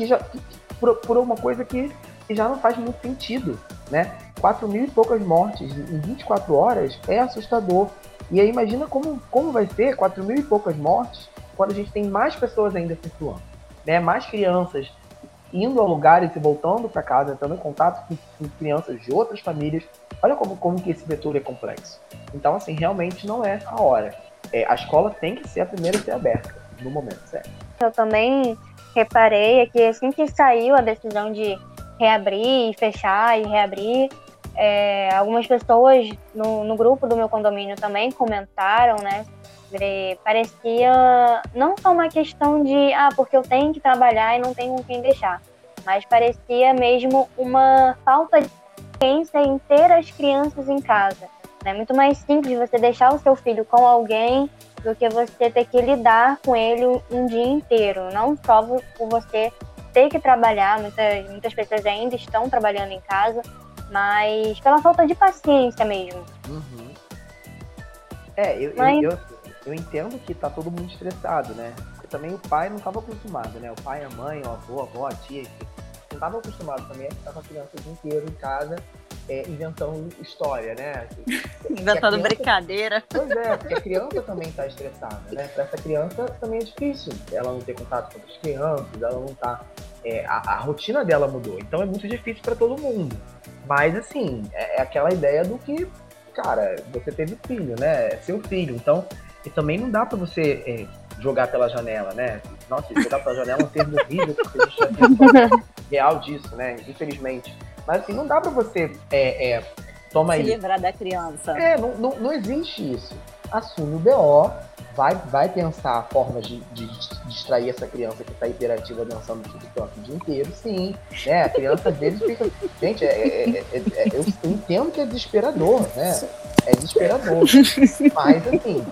que já, por, por, uma coisa que, que já não faz muito sentido, né? 4 mil e poucas mortes em 24 horas é assustador. E aí imagina como, como vai ser 4 mil e poucas mortes quando a gente tem mais pessoas ainda circulando, né? Mais crianças, indo a lugares e voltando para casa, entrando em contato com, com, crianças de outras famílias. Olha como, como que esse vetor é complexo. Então, assim, realmente não é a hora. É, a escola tem que ser a primeira a ser aberta, no momento certo. Eu também reparei que assim que saiu a decisão de reabrir e fechar e reabrir, é, algumas pessoas no, no grupo do meu condomínio também comentaram, né, parecia não só uma questão de, ah, porque eu tenho que trabalhar e não tenho quem deixar, mas parecia mesmo uma falta de experiência em ter as crianças em casa. É muito mais simples você deixar o seu filho com alguém do que você ter que lidar com ele um dia inteiro. Não só por você ter que trabalhar, muitas, muitas pessoas ainda estão trabalhando em casa, mas pela falta de paciência mesmo. Uhum. É, eu, mas... eu, eu, eu, entendo que tá todo mundo estressado, né? Porque também o pai não estava acostumado, né? O pai, a mãe, o avô, a avó, a tia, não estava acostumado também a ficar com a criança o dia inteiro em casa é, inventando história, né? inventando criança... brincadeira. Pois é, porque a criança também está estressada, né? Para essa criança também é difícil. Ela não ter contato com outras crianças, ela não tá. É, a, a, rotina dela mudou, então é muito difícil para todo mundo. Mas assim, é, é, aquela ideia do que, cara, você teve filho, né? É seu filho, então e também não dá para você é, jogar pela janela, né? Nossa, jogar pela janela é um termo horrível, porque a gente já tem real disso, né? Infelizmente. Mas assim, não dá pra você. É, é, toma Se aí. livrar da criança. É, não, não, não existe isso. Assume o BO, vai, vai pensar formas de, de, distrair essa criança que está hiperativa dançando no TikTok o dia inteiro, sim. Né? A criança às vezes fica. Gente, é, é, é, é eu entendo que é desesperador, né? É desesperador. Mas assim,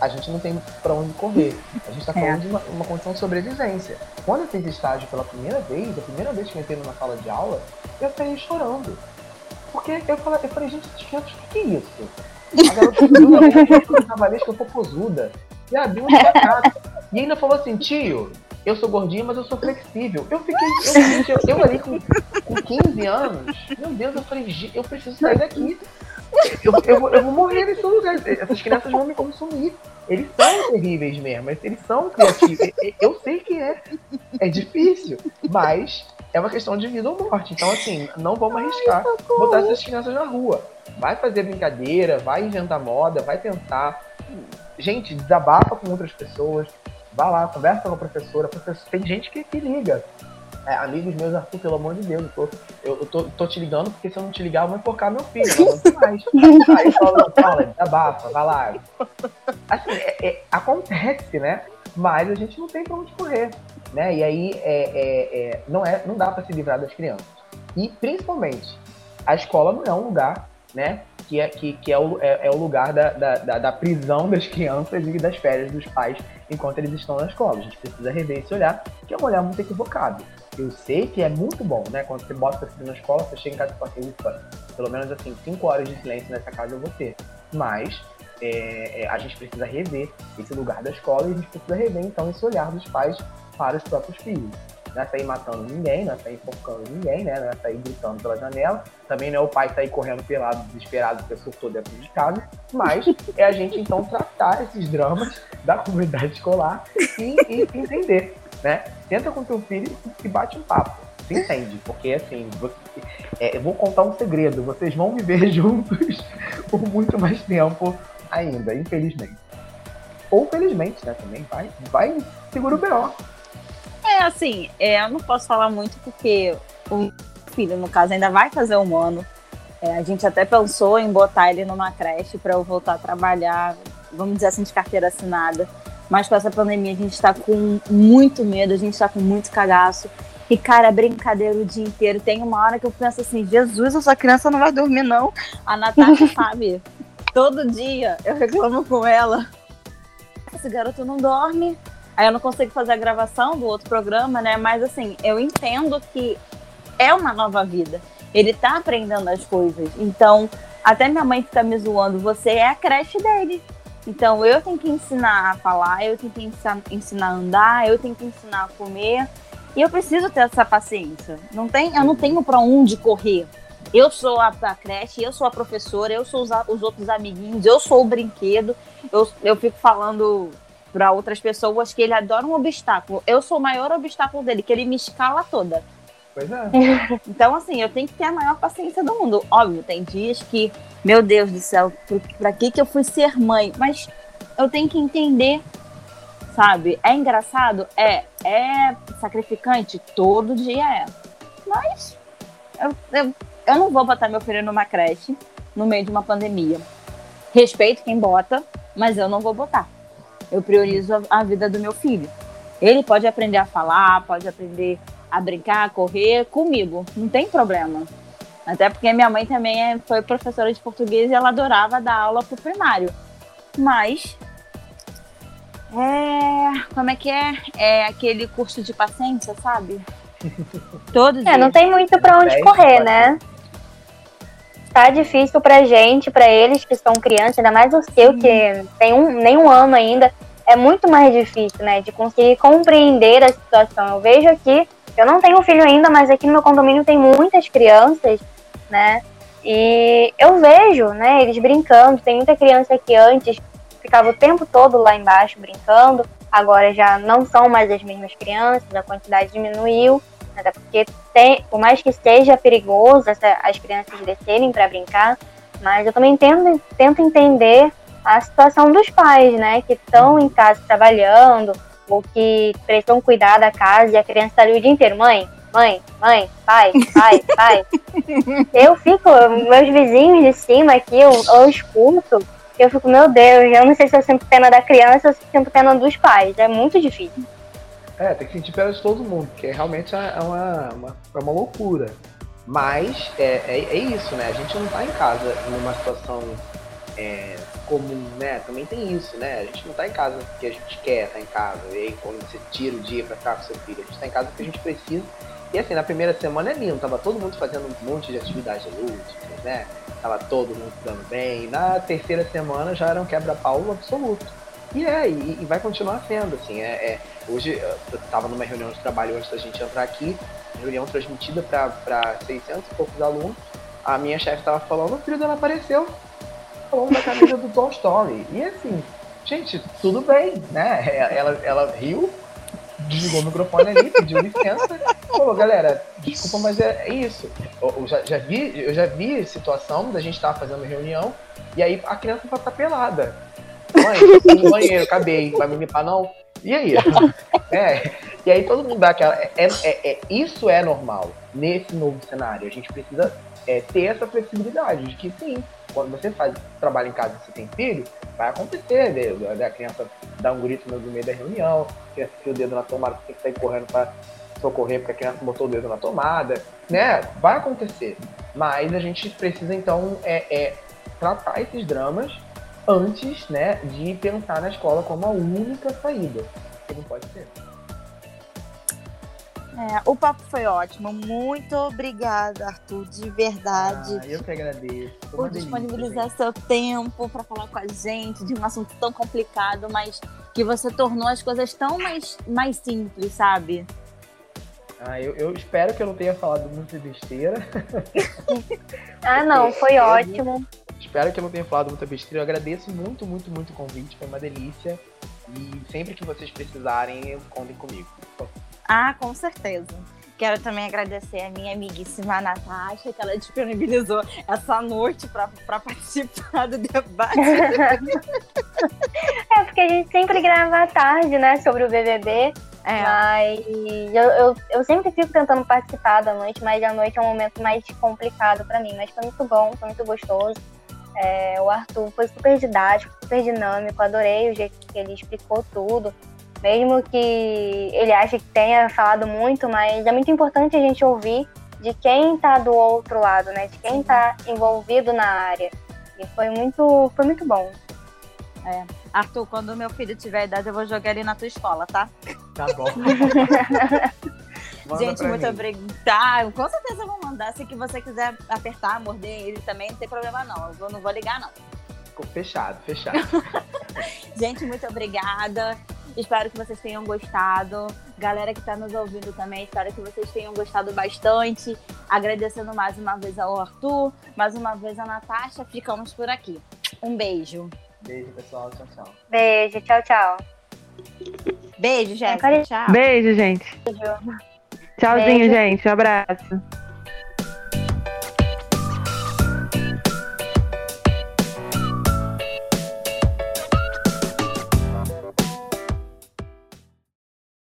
a gente não tem para onde correr. A gente está falando é. de uma, uma, condição de sobrevivência. Quando eu fiz estágio pela primeira vez, a primeira vez que eu entrei numa sala de aula, eu saí chorando. Porque eu falei, eu falei gente, o que é isso? A garota do cavalesca popozuda. E abriu um. E ainda falou assim, tio, eu sou gordinha, mas eu sou flexível. Eu fiquei, eu, eu, eu ali com, com 15 anos, meu Deus, eu falei, eu preciso sair daqui. Eu, eu, eu vou morrer nesse lugar. Essas crianças vão me consumir. Eles são terríveis mesmo, eles são criativos. Eu sei que é. É difícil, mas é uma questão de vida ou morte. Então, assim, não vamos arriscar botar essas crianças na rua. Vai fazer brincadeira, vai inventar moda, vai tentar. Gente, desabafa com outras pessoas. Vá lá, conversa com a professora. Tem gente que, que liga. É, amigos meus, Arthur, pelo amor de Deus, eu tô, eu, eu tô, tô, te ligando porque se eu não te ligar, eu vou enforcar meu filho. Aí fala, fala, desabafa, vai lá. Assim, é, é, acontece, né? Mas a gente não tem pra onde correr, né? E aí é, é, é não, é, não dá para se livrar das crianças. E, principalmente, a escola não é um lugar, né? Que é, que, que é, o, é, é o lugar da, da, da prisão das crianças e das férias dos pais enquanto eles estão na escola. A gente precisa rever esse olhar, que é um olhar muito equivocado eu sei que é muito bom, né? Quando você bota seu filho na escola, você chega em casa e fala assim, ufa, pelo menos assim, cinco horas de silêncio nessa casa eu vou ter. Mas é, é, a gente precisa rever esse lugar da escola e a gente precisa rever, então, esse olhar dos pais para os próprios filhos. Não é sair matando ninguém, não é sair focando ninguém, né? Não é sair gritando pela janela. Também não é o pai sair correndo pelado, desesperado, porque surtou dentro de casa. Mas é a gente, então, tratar esses dramas da comunidade escolar e, e entender né? Senta com teu filho e bate um papo. Se entende, porque assim, você, é, eu vou contar um segredo, vocês vão viver juntos por muito mais tempo ainda, infelizmente. Ou felizmente, né? Também vai, vai segura o B.O. É, assim, é, eu não posso falar muito porque o filho, no caso, ainda vai fazer um ano. É, a gente até pensou em botar ele numa creche para eu voltar a trabalhar, vamos dizer assim, de carteira assinada. Mas com essa pandemia a gente está com muito medo, a gente está com muito cagaço. E, cara, é brincadeira o dia inteiro. Tem uma hora que eu penso assim, Jesus, essa criança não vai dormir, não. A Natasha sabe. Todo dia eu reclamo com ela. Esse garoto não dorme. Aí eu não consigo fazer a gravação do outro programa, né? Mas assim, eu entendo que é uma nova vida. Ele tá aprendendo as coisas. Então, até minha mãe fica me zoando, você é a creche dele. Então eu tenho que ensinar a falar, eu tenho que ensinar, a andar, eu tenho que ensinar a comer. E eu preciso ter essa paciência. Não tem, eu não tenho para onde correr. Eu sou a, a, creche, eu sou a professora, eu sou os, os, outros amiguinhos, eu sou o brinquedo. Eu, eu fico falando para outras pessoas que ele adora um obstáculo. Eu sou o maior obstáculo dele, que ele me escala toda. Pois é. Então, assim, eu tenho que ter a maior paciência do mundo. Óbvio, tem dias que, meu Deus do céu, pra que, que eu fui ser mãe? Mas eu tenho que entender, sabe? É engraçado? É. É sacrificante? Todo dia é. Mas eu, eu, eu não vou botar meu filho numa creche no meio de uma pandemia. Respeito quem bota, mas eu não vou botar. Eu priorizo a, a vida do meu filho. Ele pode aprender a falar, pode aprender a brincar, a correr comigo. Não tem problema. Até porque minha mãe também é, foi professora de português e ela adorava dar aula pro primário. Mas como é que é? É aquele curso de paciência, sabe? Todos É, não tem muito pra onde correr, né? Tá difícil pra gente, pra eles que são crianças, ainda mais o seu, que tem um, nem um ano ainda, é muito mais difícil, né? De conseguir compreender a situação. Eu vejo aqui, eu não tenho filho ainda, mas aqui no meu condomínio tem muitas crianças, né? E eu vejo, né, eles brincando. Tem muita criança que antes ficava o tempo todo lá embaixo brincando, agora já não são mais as mesmas crianças, a quantidade diminuiu, até porque tem, por mais que seja perigoso essa- as crianças descerem para brincar, mas eu também tento, tento entender a situação dos pais, né, que estão em casa trabalhando ou que precisam cuidar da casa e a criança está ali o dia inteiro, mãe, mãe, mãe, pai, pai, pai. Eu fico, meus vizinhos de cima aqui, eu, eu escuto, eu fico, meu Deus, eu não sei se eu sinto pena da criança ou se eu sinto pena dos pais. É muito difícil. É, tem que sentir pena de todo mundo, porque realmente é uma, uma, é uma loucura. Mas é, é, é isso, né? A gente não tá em casa numa situação é, comum, né? Também tem isso, né? A gente não tá em casa porque a gente quer estar em casa. E aí quando você tira o dia pra ficar com seu filho, a gente tá em casa porque a gente precisa. E assim, na primeira semana é lindo, tava todo mundo fazendo um monte de atividades lúdicas, né? Tava todo mundo dando bem. Na terceira semana já era um quebra-pau absoluto. E é, e, e vai continuar sendo, assim. É, é- hoje eu tava numa reunião de trabalho antes da gente entrar aqui, reunião transmitida para 600 e poucos alunos. A minha chefe tava falando, o filho dela apareceu, falando da camisa do Toy Story. E assim, gente, tudo bem, né? Ela, ela riu, desligou o microfone ali, pediu licença. Falou, galera, desculpa, mas é, é isso. Eu, já, já vi, eu já vi situação da gente estar fazendo reunião e aí a criança vai estar pelada. Mãe, fui no banheiro, acabei, vai me limpar não? E aí? É, e aí todo mundo dá aquela. É, é- é- isso é normal nesse novo cenário. A gente precisa é, ter essa flexibilidade de que sim, quando você faz trabalho em casa e você tem filho, vai acontecer, né? Da criança dar um grito no meio da reunião, a criança o dedo na tomada, tem que sair correndo para socorrer porque a criança botou o dedo na tomada, né? Vai acontecer. Mas a gente precisa então é, é, tratar esses dramas antes, né, de pensar na escola como a única saída. Que não pode ser. É, o papo foi ótimo. Muito obrigada, Arthur, de verdade. Ah, eu que agradeço. Foi por delícia, disponibilizar gente. seu tempo para falar com a gente de um assunto tão complicado, mas que você tornou as coisas tão mais, mais simples, sabe? Ah, eu, eu espero que eu não tenha falado muita besteira. Ah, não, foi Eu- ótimo. Espero que eu não tenha falado muita besteira. Eu agradeço muito, muito, muito o convite. Foi uma delícia. E sempre que vocês precisarem, contem comigo. Ah, com certeza. Quero também agradecer a minha amiguíssima Natasha, que ela disponibilizou essa noite para participar do debate. É porque a gente sempre grava à tarde, né, sobre o BBB. É, Mas eu, eu, eu sempre fico tentando participar da noite, mas a noite é um momento mais complicado pra mim. Mas foi muito bom, foi muito gostoso. É, o Arthur foi super didático, super dinâmico, adorei o jeito que ele explicou tudo. Mesmo que ele ache que tenha falado muito, mas é muito importante a gente ouvir de quem tá do outro lado, né? De quem tá envolvido na área. E foi muito, foi muito bom. Arthur, quando meu filho tiver idade, eu vou jogar ele na tua escola, tá? Tá bom. Gente, muito obrigada. Com certeza eu vou mandar. Se que você quiser apertar, morder ele também, não tem problema não. Eu vou- não vou ligar, não. Ficou fechado, fechado. Gente, muito obrigada. Espero que vocês tenham gostado. Galera que está nos ouvindo também, espero que vocês tenham gostado bastante. Agradecendo mais uma vez ao Arthur, mais uma vez a Natasha. Ficamos por aqui. Um beijo. Beijo, pessoal. Tchau, tchau. Beijo, tchau, tchau. Beijo, Jéssica. Tchau. Beijo, gente. Beijo. Tchauzinho, Beijo. gente. Abraço.